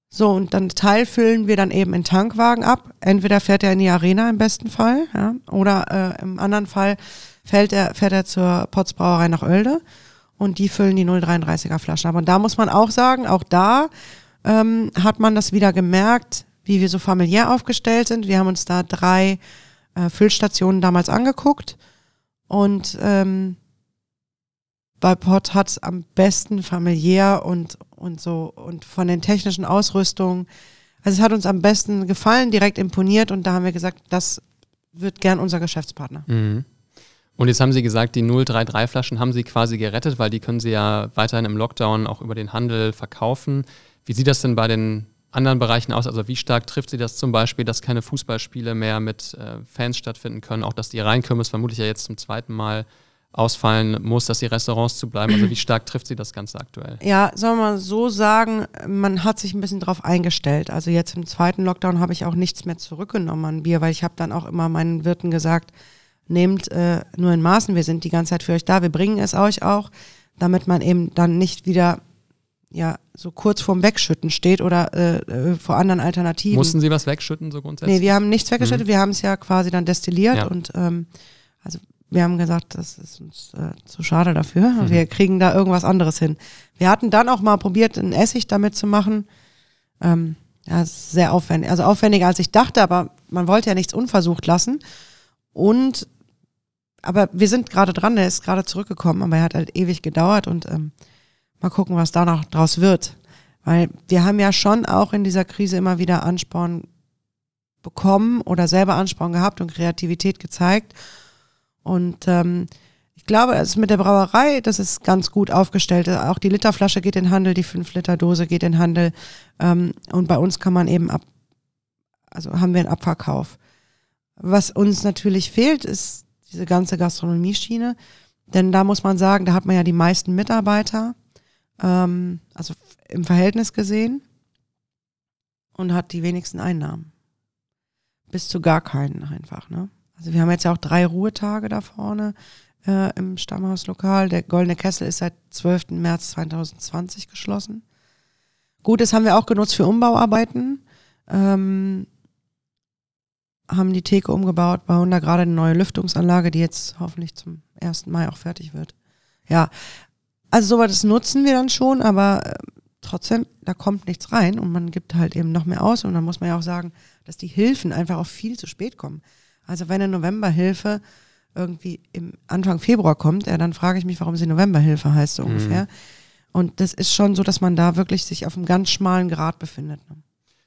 So, und dann Teil füllen wir dann eben in Tankwagen ab. Entweder fährt er in die Arena im besten Fall, ja, oder äh, im anderen Fall fährt er, fährt er zur Potzbrauerei nach Oelde und die füllen die 0,33er Flaschen ab. Und da muss man auch sagen, auch da ähm, hat man das wieder gemerkt, wie wir so familiär aufgestellt sind. Wir haben uns da drei äh, Füllstationen damals angeguckt und ähm, bei Pott hat es am besten familiär und, und so und von den technischen Ausrüstungen. Also es hat uns am besten gefallen, direkt imponiert und da haben wir gesagt, das wird gern unser Geschäftspartner. Mhm. Und jetzt haben Sie gesagt, die 033-Flaschen haben Sie quasi gerettet, weil die können Sie ja weiterhin im Lockdown auch über den Handel verkaufen. Wie sieht das denn bei den anderen Bereichen aus? Also wie stark trifft Sie das zum Beispiel, dass keine Fußballspiele mehr mit äh, Fans stattfinden können, auch dass die Rheinkirmes vermutlich ja jetzt zum zweiten Mal ausfallen muss, dass die Restaurants zu bleiben? Also wie *clears throat* stark trifft sie das Ganze aktuell? Ja, soll man so sagen, man hat sich ein bisschen drauf eingestellt. Also jetzt im zweiten Lockdown habe ich auch nichts mehr zurückgenommen an Bier, weil ich habe dann auch immer meinen Wirten gesagt, nehmt äh, nur in Maßen, wir sind die ganze Zeit für euch da, wir bringen es euch auch, damit man eben dann nicht wieder ja so kurz vorm Wegschütten steht oder äh, äh vor anderen Alternativen. Mussten Sie was wegschütten so grundsätzlich? Nee, wir haben nichts weggeschüttet, mhm. wir haben es ja quasi dann destilliert ja. und ähm, also wir haben gesagt, das ist uns äh, zu schade dafür. Mhm. Wir kriegen da irgendwas anderes hin. Wir hatten dann auch mal probiert, einen Essig damit zu machen. Ähm, ja, sehr aufwendig, also aufwendiger als ich dachte, aber man wollte ja nichts unversucht lassen. Und aber wir sind gerade dran, der ist gerade zurückgekommen, aber er hat halt ewig gedauert und ähm, mal gucken, was da noch draus wird. Weil wir haben ja schon auch in dieser Krise immer wieder Ansporn bekommen oder selber Ansporn gehabt und Kreativität gezeigt. Und ähm, ich glaube, es mit der Brauerei, das ist ganz gut aufgestellt. Auch die Literflasche geht in Handel, die 5-Liter-Dose geht in Handel. Ähm, und bei uns kann man eben ab, also haben wir einen Abverkauf. Was uns natürlich fehlt, ist diese ganze Gastronomieschiene. Denn da muss man sagen, da hat man ja die meisten Mitarbeiter, ähm, also im Verhältnis gesehen, und hat die wenigsten Einnahmen. Bis zu gar keinen einfach, ne? Also wir haben jetzt ja auch drei Ruhetage da vorne äh, im Stammhauslokal. Der Goldene Kessel ist seit 12. März 2020 geschlossen. Gut, das haben wir auch genutzt für Umbauarbeiten. Ähm, haben die Theke umgebaut, bauen da gerade eine neue Lüftungsanlage, die jetzt hoffentlich zum 1. Mai auch fertig wird. Ja, also sowas nutzen wir dann schon, aber äh, trotzdem, da kommt nichts rein und man gibt halt eben noch mehr aus und dann muss man ja auch sagen, dass die Hilfen einfach auch viel zu spät kommen. Also wenn eine Novemberhilfe irgendwie im Anfang Februar kommt, ja, dann frage ich mich, warum sie Novemberhilfe heißt so mhm. ungefähr. Und das ist schon so, dass man da wirklich sich auf einem ganz schmalen Grad befindet. Ne?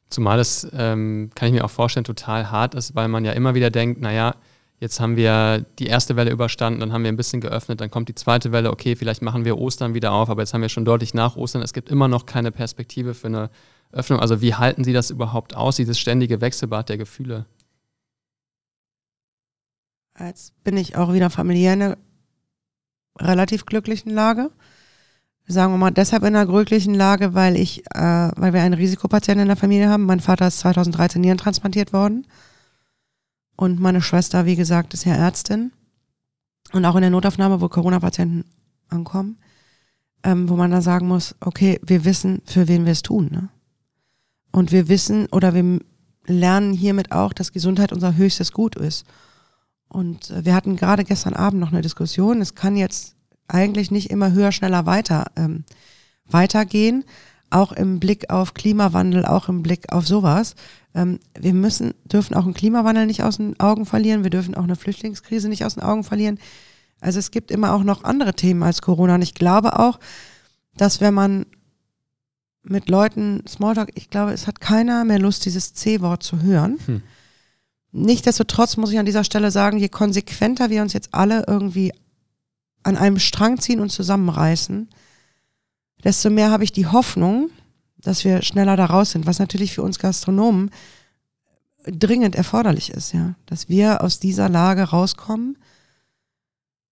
Zumal es, ähm, kann ich mir auch vorstellen, total hart ist, weil man ja immer wieder denkt, naja, jetzt haben wir die erste Welle überstanden, dann haben wir ein bisschen geöffnet, dann kommt die zweite Welle, okay, vielleicht machen wir Ostern wieder auf, aber jetzt haben wir schon deutlich nach Ostern, es gibt immer noch keine Perspektive für eine Öffnung. Also wie halten Sie das überhaupt aus, dieses ständige Wechselbad der Gefühle? Jetzt bin ich auch wieder familiär in einer relativ glücklichen Lage. Sagen wir mal deshalb in einer glücklichen Lage, weil ich, äh, weil wir einen Risikopatienten in der Familie haben. Mein Vater ist 2013 Nieren transplantiert worden. Und meine Schwester, wie gesagt, ist ja Ärztin. Und auch in der Notaufnahme, wo Corona-Patienten ankommen, ähm, wo man dann sagen muss, okay, wir wissen, für wen wir es tun. Ne? Und wir wissen oder wir lernen hiermit auch, dass Gesundheit unser höchstes Gut ist. Und äh, wir hatten gerade gestern Abend noch eine Diskussion. Es kann jetzt eigentlich nicht immer höher, schneller weiter ähm, weitergehen. Auch im Blick auf Klimawandel, auch im Blick auf sowas. Ähm, wir müssen, dürfen auch einen Klimawandel nicht aus den Augen verlieren. Wir dürfen auch eine Flüchtlingskrise nicht aus den Augen verlieren. Also es gibt immer auch noch andere Themen als Corona. Und ich glaube auch, dass wenn man mit Leuten Smalltalk, ich glaube, es hat keiner mehr Lust, dieses C-Wort zu hören. Hm. Nichtsdestotrotz muss ich an dieser Stelle sagen, je konsequenter wir uns jetzt alle irgendwie an einem Strang ziehen und zusammenreißen, desto mehr habe ich die Hoffnung, dass wir schneller da raus sind, was natürlich für uns Gastronomen dringend erforderlich ist, ja, dass wir aus dieser Lage rauskommen.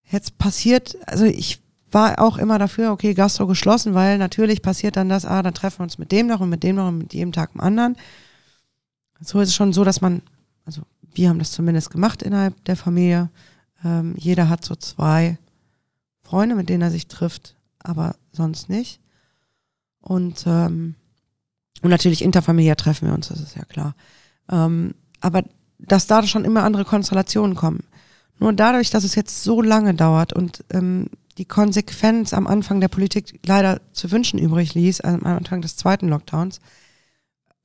Jetzt passiert, also ich war auch immer dafür, okay, Gastro geschlossen, weil natürlich passiert dann das, ah, dann treffen wir uns mit dem noch und mit dem noch und mit jedem Tag dem anderen. So ist es schon so, dass man also wir haben das zumindest gemacht innerhalb der Familie. Ähm, jeder hat so zwei Freunde, mit denen er sich trifft, aber sonst nicht. Und ähm, Und natürlich interfamiliär treffen wir uns, das ist ja klar. Ähm, aber dass da schon immer andere Konstellationen kommen. Nur dadurch, dass es jetzt so lange dauert und ähm, die Konsequenz am Anfang der Politik leider zu wünschen übrig ließ, am Anfang des zweiten Lockdowns,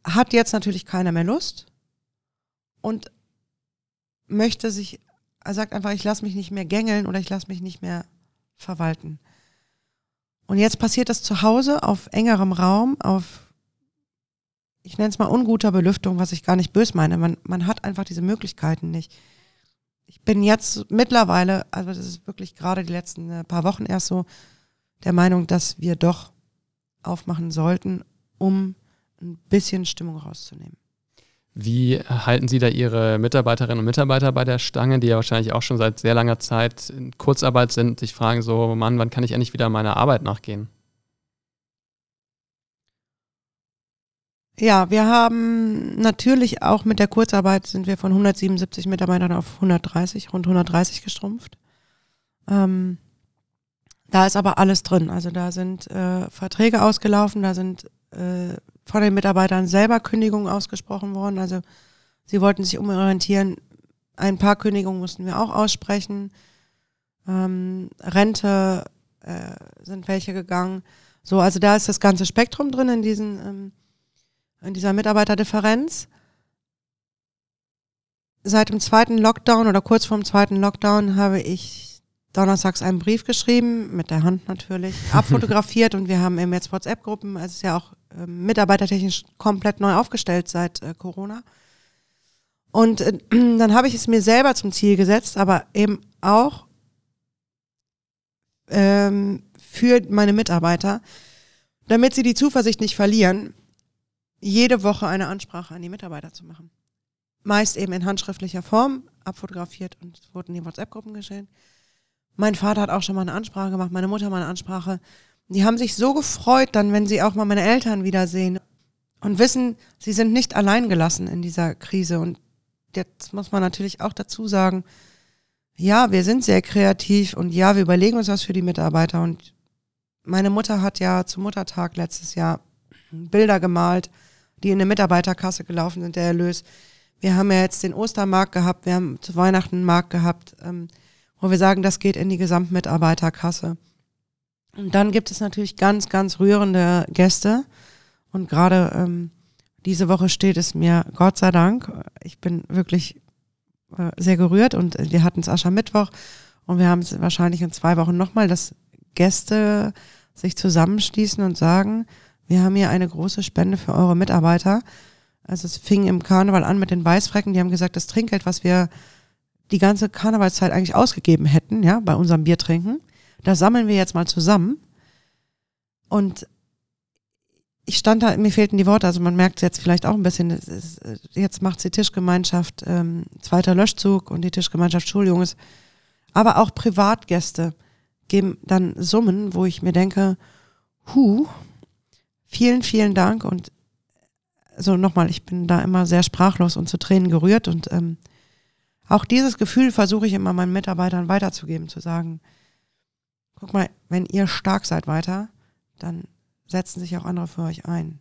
hat jetzt natürlich keiner mehr Lust und möchte sich, er sagt einfach, ich lasse mich nicht mehr gängeln oder ich lasse mich nicht mehr verwalten. Und jetzt passiert das zu Hause auf engerem Raum, auf ich nenne es mal unguter Belüftung, was ich gar nicht bös meine. Man, man hat einfach diese Möglichkeiten nicht. Ich bin jetzt mittlerweile, also das ist wirklich gerade die letzten äh, paar Wochen erst so, der Meinung, dass wir doch aufmachen sollten, um ein bisschen Stimmung rauszunehmen. Wie halten Sie da Ihre Mitarbeiterinnen und Mitarbeiter bei der Stange, die ja wahrscheinlich auch schon seit sehr langer Zeit in Kurzarbeit sind, sich fragen so, Mann, wann kann ich endlich wieder meiner Arbeit nachgehen? Ja, wir haben natürlich auch mit der Kurzarbeit sind wir von 177 Mitarbeitern auf 130, rund 130 gestrumpft. Ähm, da ist aber alles drin. Also da sind äh, Verträge ausgelaufen, da sind äh, von den Mitarbeitern selber Kündigungen ausgesprochen worden. Also sie wollten sich umorientieren. Ein paar Kündigungen mussten wir auch aussprechen. Ähm, Rente äh, sind welche gegangen. So, also da ist das ganze Spektrum drin in diesen ähm, in dieser Mitarbeiterdifferenz. Seit dem zweiten Lockdown oder kurz vor dem zweiten Lockdown habe ich donnerstags einen Brief geschrieben, mit der Hand natürlich, *laughs* abfotografiert und wir haben eben jetzt WhatsApp-Gruppen. Es ist ja auch äh, mitarbeitertechnisch komplett neu aufgestellt seit äh, Corona. Und äh, *clears throat* dann habe ich es mir selber zum Ziel gesetzt, aber eben auch ähm, für meine Mitarbeiter, damit sie die Zuversicht nicht verlieren, jede Woche eine Ansprache an die Mitarbeiter zu machen. Meist eben in handschriftlicher Form, abfotografiert und wurden in die WhatsApp-Gruppen geschehen. Mein Vater hat auch schon mal eine Ansprache gemacht, meine Mutter mal eine Ansprache. Die haben sich so gefreut dann, wenn sie auch mal meine Eltern wiedersehen und wissen, sie sind nicht allein gelassen in dieser Krise. Und jetzt muss man natürlich auch dazu sagen, ja, wir sind sehr kreativ und ja, wir überlegen uns was für die Mitarbeiter. Und meine Mutter hat ja zum Muttertag letztes Jahr Bilder gemalt die in eine Mitarbeiterkasse gelaufen sind, der Erlös. Wir haben ja jetzt den Ostermarkt gehabt, wir haben zu Weihnachten einen Markt gehabt, ähm, wo wir sagen, das geht in die Gesamtmitarbeiterkasse. Und dann gibt es natürlich ganz, ganz rührende Gäste. Und gerade ähm, diese Woche steht es mir, Gott sei Dank, ich bin wirklich äh, sehr gerührt und wir hatten es Aschermittwoch und wir haben es wahrscheinlich in zwei Wochen nochmal, dass Gäste sich zusammenschließen und sagen, wir haben hier eine große Spende für eure Mitarbeiter. Also es fing im Karneval an mit den Weißfrecken, die haben gesagt, das Trinkgeld, was wir die ganze Karnevalszeit eigentlich ausgegeben hätten, ja, bei unserem Biertrinken, das sammeln wir jetzt mal zusammen. Und ich stand da, mir fehlten die Worte, also man merkt jetzt vielleicht auch ein bisschen, ist, jetzt macht sie Tischgemeinschaft, ähm, zweiter Löschzug und die Tischgemeinschaft Schuljunges, aber auch Privatgäste geben dann Summen, wo ich mir denke, hu, Vielen, vielen Dank. Und also nochmal, ich bin da immer sehr sprachlos und zu Tränen gerührt. Und ähm, auch dieses Gefühl versuche ich immer meinen Mitarbeitern weiterzugeben, zu sagen, guck mal, wenn ihr stark seid weiter, dann setzen sich auch andere für euch ein.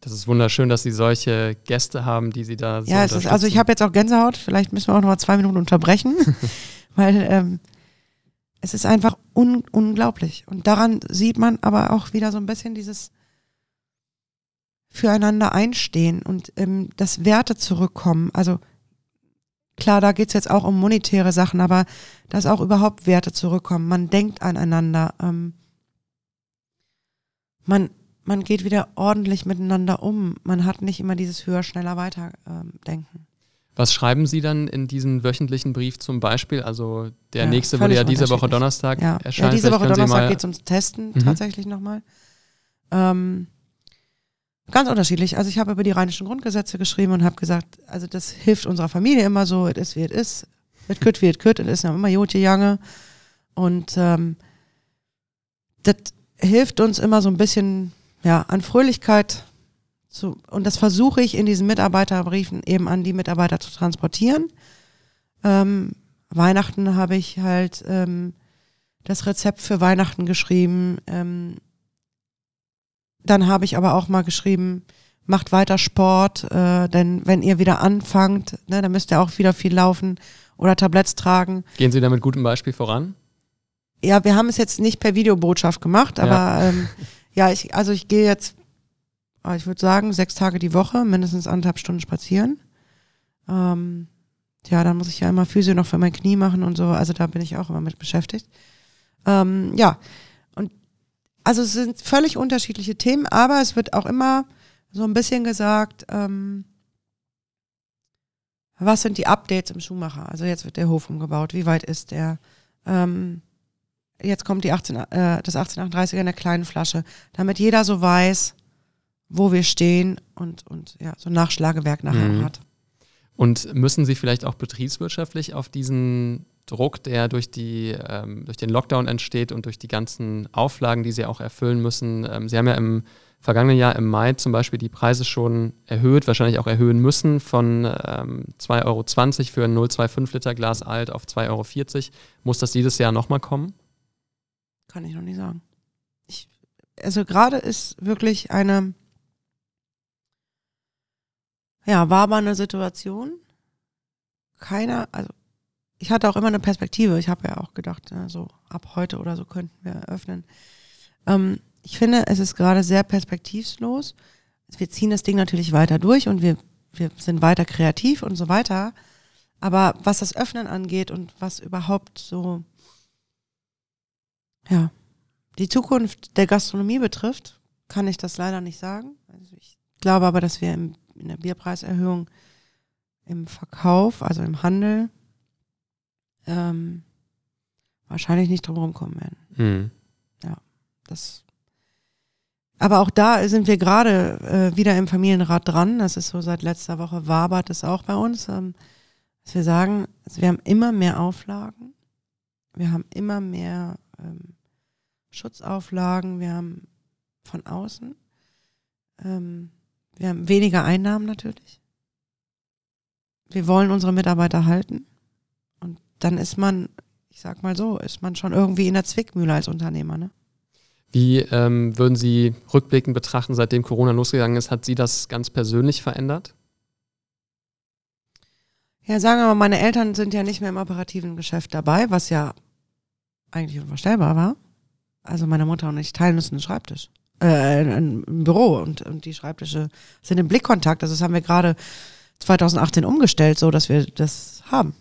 Das ist wunderschön, dass Sie solche Gäste haben, die Sie da so Ja, es ist, also ich habe jetzt auch Gänsehaut, vielleicht müssen wir auch noch mal zwei Minuten unterbrechen, *laughs* weil ähm, es ist einfach un unglaublich. Und daran sieht man aber auch wieder so ein bisschen dieses füreinander einstehen und ähm, dass Werte zurückkommen. Also klar, da geht's jetzt auch um monetäre Sachen, aber dass auch überhaupt Werte zurückkommen. Man denkt aneinander. Ähm, man, man geht wieder ordentlich miteinander um. Man hat nicht immer dieses höher, schneller, weiter ähm, denken. Was schreiben Sie dann in diesen wöchentlichen Brief zum Beispiel? Also der ja, nächste würde ja diese Woche Donnerstag ja. erscheinen. Ja, diese Woche Donnerstag geht es ums Testen mhm. tatsächlich nochmal. Ähm, Ganz unterschiedlich. Also ich habe über die rheinischen Grundgesetze geschrieben und habe gesagt, also das hilft unserer Familie immer so, es ist wie es ist, es kütt wie es kütt, es ist noch immer gut gegangen. Und ähm, das hilft uns immer so ein bisschen ja, an Fröhlichkeit zu, und das versuche ich in diesen Mitarbeiterbriefen eben an die Mitarbeiter zu transportieren. Ähm, Weihnachten habe ich halt ähm, das Rezept für Weihnachten geschrieben. Ähm, dann habe ich aber auch mal geschrieben, macht weiter Sport, äh, denn wenn ihr wieder anfangt, ne, dann müsst ihr auch wieder viel laufen oder Tabletts tragen. Gehen Sie da mit gutem Beispiel voran? Ja, wir haben es jetzt nicht per Videobotschaft gemacht, aber ja, ähm, ja ich, also ich gehe jetzt, ah, ich würde sagen, sechs Tage die Woche, mindestens anderthalb Stunden spazieren. Ähm, ja, dann muss ich ja immer Physio noch für mein Knie machen und so, also da bin ich auch immer mit beschäftigt. Ähm, ja, also es sind völlig unterschiedliche Themen, aber es wird auch immer so ein bisschen gesagt, ähm, was sind die Updates im Schuhmacher? Also jetzt wird der Hof umgebaut, wie weit ist der? Ähm, jetzt kommt die 18, äh, das 1838er in der kleinen Flasche, damit jeder so weiß, wo wir stehen und, und ja, so ein Nachschlagewerk nachher mhm. hat. Und müssen Sie vielleicht auch betriebswirtschaftlich auf diesen Druck, der durch, die, ähm, durch den Lockdown entsteht und durch die ganzen Auflagen, die Sie auch erfüllen müssen, ähm, Sie haben ja im vergangenen Jahr im Mai zum Beispiel die Preise schon erhöht, wahrscheinlich auch erhöhen müssen von ähm, 2,20 Euro für ein 0,25 Liter Glas alt auf 2,40 Euro. Muss das dieses Jahr nochmal kommen? Kann ich noch nicht sagen. Ich, also gerade ist wirklich eine, ja, war eine Situation. Keiner, also ich hatte auch immer eine Perspektive. Ich habe ja auch gedacht, ja, so ab heute oder so könnten wir eröffnen. Ähm, ich finde, es ist gerade sehr perspektivlos. Wir ziehen das Ding natürlich weiter durch und wir, wir sind weiter kreativ und so weiter. Aber was das Öffnen angeht und was überhaupt so, ja, die Zukunft der Gastronomie betrifft, kann ich das leider nicht sagen. Also ich glaube aber, dass wir im, in der Bierpreiserhöhung im Verkauf, also im Handel, ähm, wahrscheinlich nicht drum kommen werden. Mhm. Ja, das aber auch da sind wir gerade äh, wieder im Familienrat dran. Das ist so seit letzter Woche wabert es auch bei uns, ähm, dass wir sagen, also wir haben immer mehr Auflagen, wir haben immer mehr ähm, Schutzauflagen, wir haben von außen, ähm, wir haben weniger Einnahmen natürlich. Wir wollen unsere Mitarbeiter halten dann ist man, ich sag mal so, ist man schon irgendwie in der Zwickmühle als Unternehmer, ne? Wie ähm, würden Sie rückblickend betrachten, seitdem Corona losgegangen ist, hat Sie das ganz persönlich verändert? Ja, sagen wir mal, meine Eltern sind ja nicht mehr im operativen Geschäft dabei, was ja eigentlich unvorstellbar war. Also meine Mutter und ich teilen uns einen Schreibtisch, äh, ein, ein Büro und, und die Schreibtische sind im Blickkontakt. Also das haben wir gerade 2018 umgestellt, so dass wir das haben.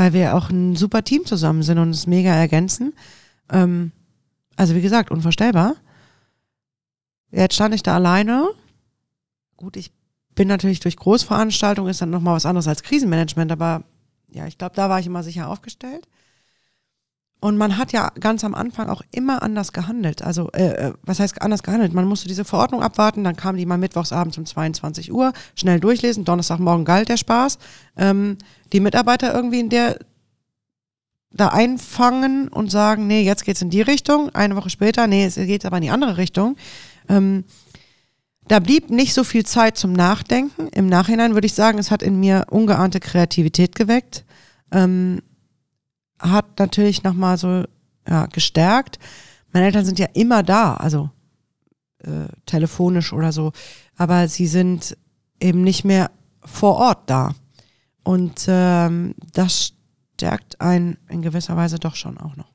Weil wir auch ein super Team zusammen sind und uns mega ergänzen. Ähm, also wie gesagt, unvorstellbar. Jetzt stand ich da alleine. Gut, ich bin natürlich durch Großveranstaltungen, ist dann nochmal was anderes als Krisenmanagement, aber ja, ich glaube, da war ich immer sicher aufgestellt. Und man hat ja ganz am Anfang auch immer anders gehandelt. Also, äh, äh was heißt anders gehandelt? Man musste diese Verordnung abwarten, dann kam die mal mittwochsabends um 22 Uhr, schnell durchlesen, Donnerstagmorgen galt der Spaß. Ähm, die Mitarbeiter irgendwie in der da einfangen und sagen, nee, jetzt geht's in die Richtung. Eine Woche später, nee, es geht aber in die andere Richtung. Ähm, da blieb nicht so viel Zeit zum Nachdenken. Im Nachhinein würde ich sagen, es hat in mir ungeahnte Kreativität geweckt. Ähm, hat natürlich nochmal so ja, gestärkt. Meine Eltern sind ja immer da, also äh, telefonisch oder so, aber sie sind eben nicht mehr vor Ort da. Und ähm, das stärkt einen in gewisser Weise doch schon auch noch.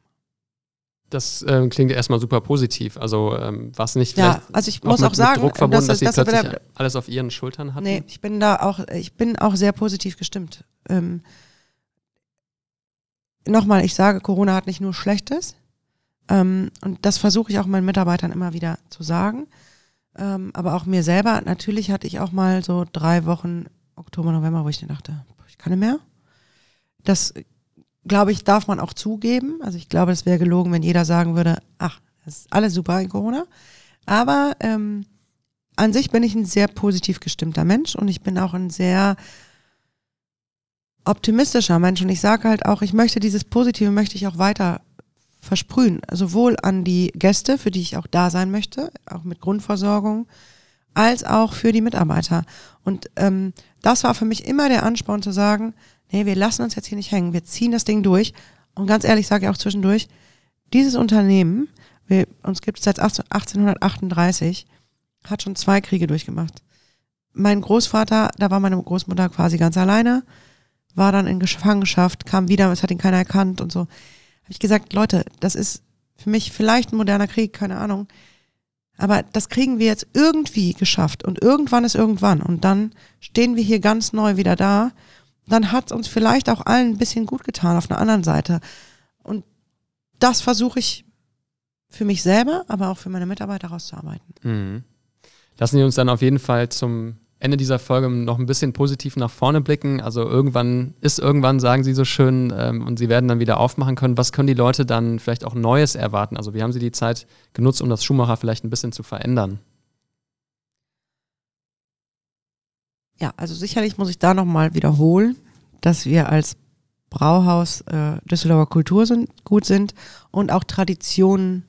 Das ähm, klingt erstmal super positiv. Also ähm, was nicht ja, also ich muss auch sagen, Druck verbunden, das, dass, dass sie plötzlich alles auf ihren Schultern hatten? Nee, ich bin da auch, ich bin auch sehr positiv gestimmt. Ähm, Nochmal, ich sage, Corona hat nicht nur Schlechtes. Ähm, und das versuche ich auch meinen Mitarbeitern immer wieder zu sagen. Ähm, aber auch mir selber. Natürlich hatte ich auch mal so drei Wochen Oktober, November, wo ich dachte, ich kann nicht mehr. Das glaube ich, darf man auch zugeben. Also ich glaube, es wäre gelogen, wenn jeder sagen würde, ach, das ist alles super in Corona. Aber ähm, an sich bin ich ein sehr positiv gestimmter Mensch und ich bin auch ein sehr optimistischer Mensch. Und ich sage halt auch, ich möchte dieses Positive, möchte ich auch weiter versprühen. Sowohl an die Gäste, für die ich auch da sein möchte, auch mit Grundversorgung, als auch für die Mitarbeiter. Und ähm, das war für mich immer der Ansporn zu sagen, nee, wir lassen uns jetzt hier nicht hängen, wir ziehen das Ding durch. Und ganz ehrlich sage ich auch zwischendurch, dieses Unternehmen, wir, uns gibt es seit 1838, hat schon zwei Kriege durchgemacht. Mein Großvater, da war meine Großmutter quasi ganz alleine, war dann in Gefangenschaft, kam wieder, es hat ihn keiner erkannt und so. Habe ich gesagt, Leute, das ist für mich vielleicht ein moderner Krieg, keine Ahnung. Aber das kriegen wir jetzt irgendwie geschafft und irgendwann ist irgendwann und dann stehen wir hier ganz neu wieder da. Dann hat es uns vielleicht auch allen ein bisschen gut getan auf einer anderen Seite. Und das versuche ich für mich selber, aber auch für meine Mitarbeiter rauszuarbeiten. Mhm. Lassen Sie uns dann auf jeden Fall zum Ende dieser Folge noch ein bisschen positiv nach vorne blicken. Also irgendwann ist irgendwann, sagen Sie so schön, ähm, und Sie werden dann wieder aufmachen können. Was können die Leute dann vielleicht auch Neues erwarten? Also wie haben Sie die Zeit genutzt, um das Schuhmacher vielleicht ein bisschen zu verändern? Ja, also sicherlich muss ich da nochmal wiederholen, dass wir als Brauhaus äh, Düsseldorfer Kultur sind, gut sind und auch Traditionen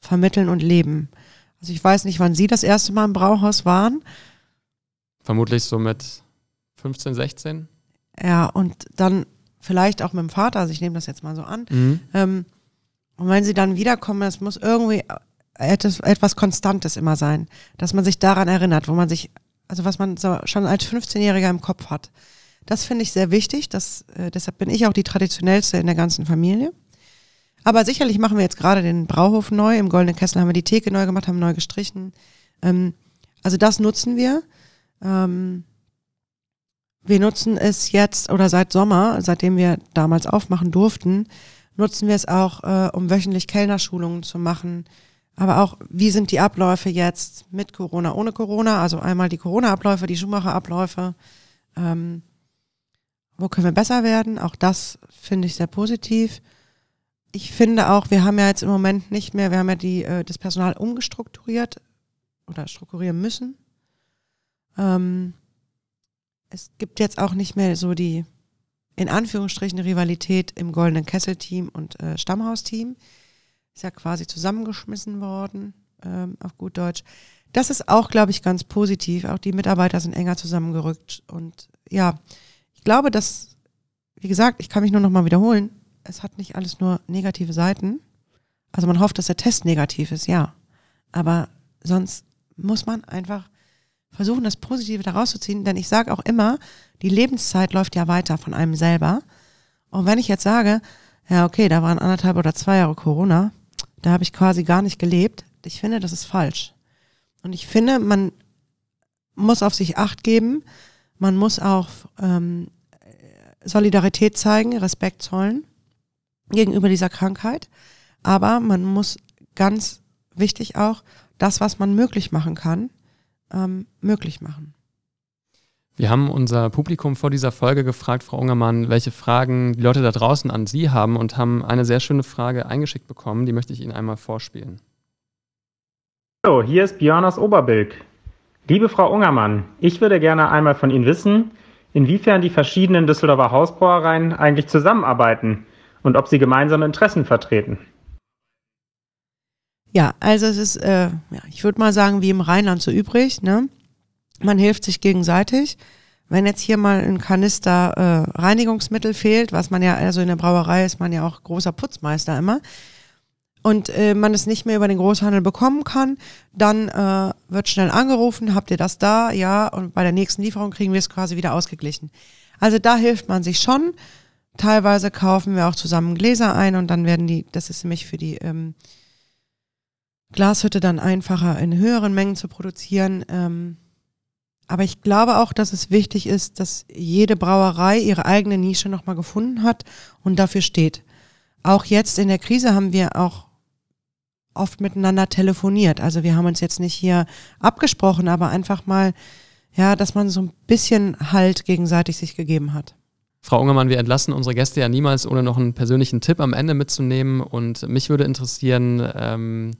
vermitteln und leben. Also ich weiß nicht, wann Sie das erste Mal im Brauhaus waren. Vermutlich so mit 15, 16. Ja, und dann vielleicht auch mit dem Vater, also ich nehme das jetzt mal so an. Mhm. Ähm, und wenn sie dann wiederkommen, es muss irgendwie etwas, etwas Konstantes immer sein, dass man sich daran erinnert, wo man sich, also was man so schon als 15-Jähriger im Kopf hat. Das finde ich sehr wichtig. Das, äh, deshalb bin ich auch die traditionellste in der ganzen Familie. Aber sicherlich machen wir jetzt gerade den Brauhof neu. Im Goldenen Kessel haben wir die Theke neu gemacht, haben neu gestrichen. Ähm, also das nutzen wir. Ähm, wir nutzen es jetzt oder seit Sommer, seitdem wir damals aufmachen durften, nutzen wir es auch, äh, um wöchentlich Kellnerschulungen zu machen. Aber auch, wie sind die Abläufe jetzt mit Corona, ohne Corona? Also einmal die Corona-Abläufe, die Schumacher-Abläufe. Ähm, wo können wir besser werden? Auch das finde ich sehr positiv. Ich finde auch, wir haben ja jetzt im Moment nicht mehr, wir haben ja die, äh, das Personal umgestrukturiert oder strukturieren müssen. Ähm, es gibt jetzt auch nicht mehr so die, in Anführungsstrichen, Rivalität im Goldenen Kessel-Team und äh, Stammhaus-Team. Ist ja quasi zusammengeschmissen worden, ähm, auf gut Deutsch. Das ist auch, glaube ich, ganz positiv. Auch die Mitarbeiter sind enger zusammengerückt. Und ja, ich glaube, dass, wie gesagt, ich kann mich nur noch mal wiederholen, es hat nicht alles nur negative Seiten. Also man hofft, dass der Test negativ ist, ja. Aber sonst muss man einfach versuchen, das Positive daraus zu ziehen, denn ich sage auch immer, die Lebenszeit läuft ja weiter von einem selber. Und wenn ich jetzt sage, ja, okay, da waren anderthalb oder zwei Jahre Corona, da habe ich quasi gar nicht gelebt, ich finde, das ist falsch. Und ich finde, man muss auf sich acht geben, man muss auch ähm, Solidarität zeigen, Respekt zollen gegenüber dieser Krankheit. Aber man muss ganz wichtig auch das, was man möglich machen kann, ähm, möglich machen. Wir haben unser Publikum vor dieser Folge gefragt, Frau Ungermann, welche Fragen die Leute da draußen an Sie haben und haben eine sehr schöne Frage eingeschickt bekommen, die möchte ich Ihnen einmal vorspielen. Hallo, hier ist Björn aus Oberbilk. Liebe Frau Ungermann, ich würde gerne einmal von Ihnen wissen, inwiefern die verschiedenen Düsseldorfer Hausbrauereien eigentlich zusammenarbeiten und ob sie gemeinsame Interessen vertreten. Ja, also es ist, äh, ja, ich würde mal sagen, wie im Rheinland so übrig. Ne? Man hilft sich gegenseitig. Wenn jetzt hier mal ein Kanister äh, Reinigungsmittel fehlt, was man ja, also in der Brauerei ist man ja auch großer Putzmeister immer, und äh, man es nicht mehr über den Großhandel bekommen kann, dann äh, wird schnell angerufen, habt ihr das da? Ja, und bei der nächsten Lieferung kriegen wir es quasi wieder ausgeglichen. Also da hilft man sich schon. Teilweise kaufen wir auch zusammen Gläser ein und dann werden die, das ist nämlich für die ähm, Glashütte dann einfacher in höheren Mengen zu produzieren. Ähm, aber ich glaube auch, dass es wichtig ist, dass jede Brauerei ihre eigene Nische nochmal gefunden hat und dafür steht. Auch jetzt in der Krise haben wir auch oft miteinander telefoniert. Also wir haben uns jetzt nicht hier abgesprochen, aber einfach mal, ja, dass man so ein bisschen Halt gegenseitig sich gegeben hat. Frau Ungermann, wir entlassen unsere Gäste ja niemals, ohne noch einen persönlichen Tipp am Ende mitzunehmen. Und mich würde interessieren, ähm,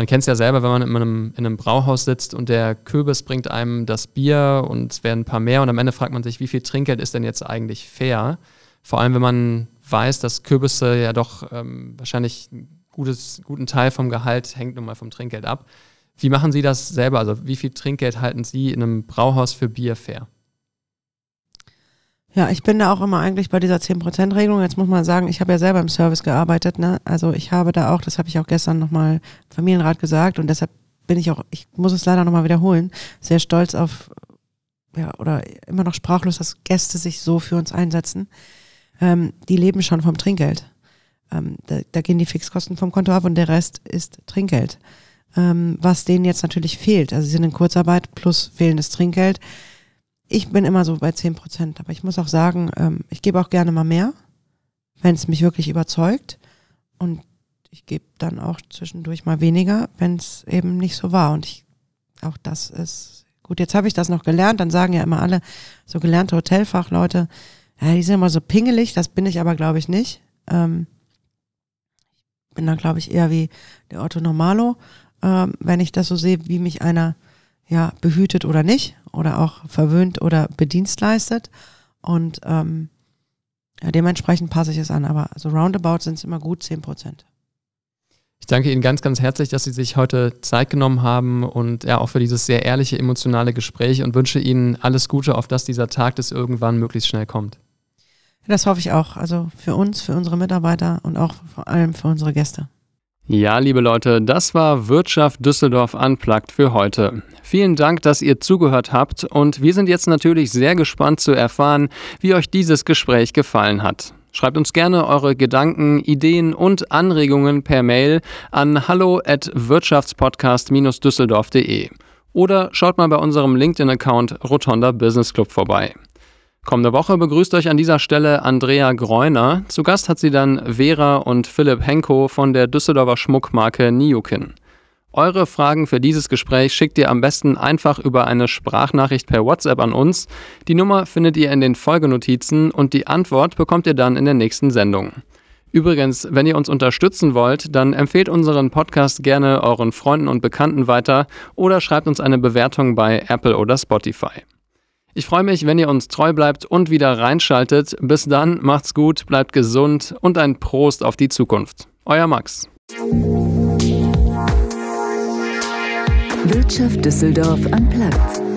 man kennt es ja selber, wenn man in einem, in einem Brauhaus sitzt und der Kürbis bringt einem das Bier und es werden ein paar mehr und am Ende fragt man sich, wie viel Trinkgeld ist denn jetzt eigentlich fair? Vor allem, wenn man weiß, dass Kürbisse ja doch ähm, wahrscheinlich einen guten Teil vom Gehalt hängt nun mal vom Trinkgeld ab. Wie machen Sie das selber? Also wie viel Trinkgeld halten Sie in einem Brauhaus für Bier fair? Ja, ich bin da auch immer eigentlich bei dieser 10%-Regelung. Jetzt muss man sagen, ich habe ja selber im Service gearbeitet. Ne? Also ich habe da auch, das habe ich auch gestern nochmal Familienrat gesagt und deshalb bin ich auch, ich muss es leider nochmal wiederholen, sehr stolz auf, ja, oder immer noch sprachlos, dass Gäste sich so für uns einsetzen. Ähm, die leben schon vom Trinkgeld. Ähm, da, da, gehen die Fixkosten vom Konto ab und der Rest ist Trinkgeld. Ähm, was denen jetzt natürlich fehlt. Also sie sind in Kurzarbeit plus fehlendes Trinkgeld. Ich bin immer so bei zehn Prozent, aber ich muss auch sagen, ähm, ich gebe auch gerne mal mehr, wenn es mich wirklich überzeugt. Und ich gebe dann auch zwischendurch mal weniger, wenn es eben nicht so war. Und ich, auch das ist gut. Jetzt habe ich das noch gelernt. Dann sagen ja immer alle so gelernte Hotelfachleute, ja, die sind immer so pingelig. Das bin ich aber, glaube ich, nicht. Ähm, bin dann, glaube ich, eher wie der Otto Normalo, ähm, wenn ich das so sehe, wie mich einer ja behütet oder nicht oder auch verwöhnt oder bedienstleistet. Und ähm, ja, dementsprechend passe ich es an. Aber so roundabout sind es immer gut 10 Prozent. Ich danke Ihnen ganz, ganz herzlich, dass Sie sich heute Zeit genommen haben und ja auch für dieses sehr ehrliche, emotionale Gespräch und wünsche Ihnen alles Gute, auf dass dieser Tag des irgendwann möglichst schnell kommt. Das hoffe ich auch. Also für uns, für unsere Mitarbeiter und auch vor allem für unsere Gäste. Ja, liebe Leute, das war Wirtschaft Düsseldorf Unplugged für heute. Vielen Dank, dass ihr zugehört habt und wir sind jetzt natürlich sehr gespannt zu erfahren, wie euch dieses Gespräch gefallen hat. Schreibt uns gerne eure Gedanken, Ideen und Anregungen per Mail an hallo at wirtschaftspodcast-düsseldorf.de oder schaut mal bei unserem LinkedIn-Account Rotonda Business Club vorbei. Kommende Woche begrüßt euch an dieser Stelle Andrea Greuner. Zu Gast hat sie dann Vera und Philipp Henko von der Düsseldorfer Schmuckmarke Niukin. Eure Fragen für dieses Gespräch schickt ihr am besten einfach über eine Sprachnachricht per WhatsApp an uns. Die Nummer findet ihr in den Folgenotizen und die Antwort bekommt ihr dann in der nächsten Sendung. Übrigens, wenn ihr uns unterstützen wollt, dann empfehlt unseren Podcast gerne euren Freunden und Bekannten weiter oder schreibt uns eine Bewertung bei Apple oder Spotify. Ich freue mich, wenn ihr uns treu bleibt und wieder reinschaltet. Bis dann, macht's gut, bleibt gesund und ein Prost auf die Zukunft. Euer Max. Wirtschaft Düsseldorf am Platz.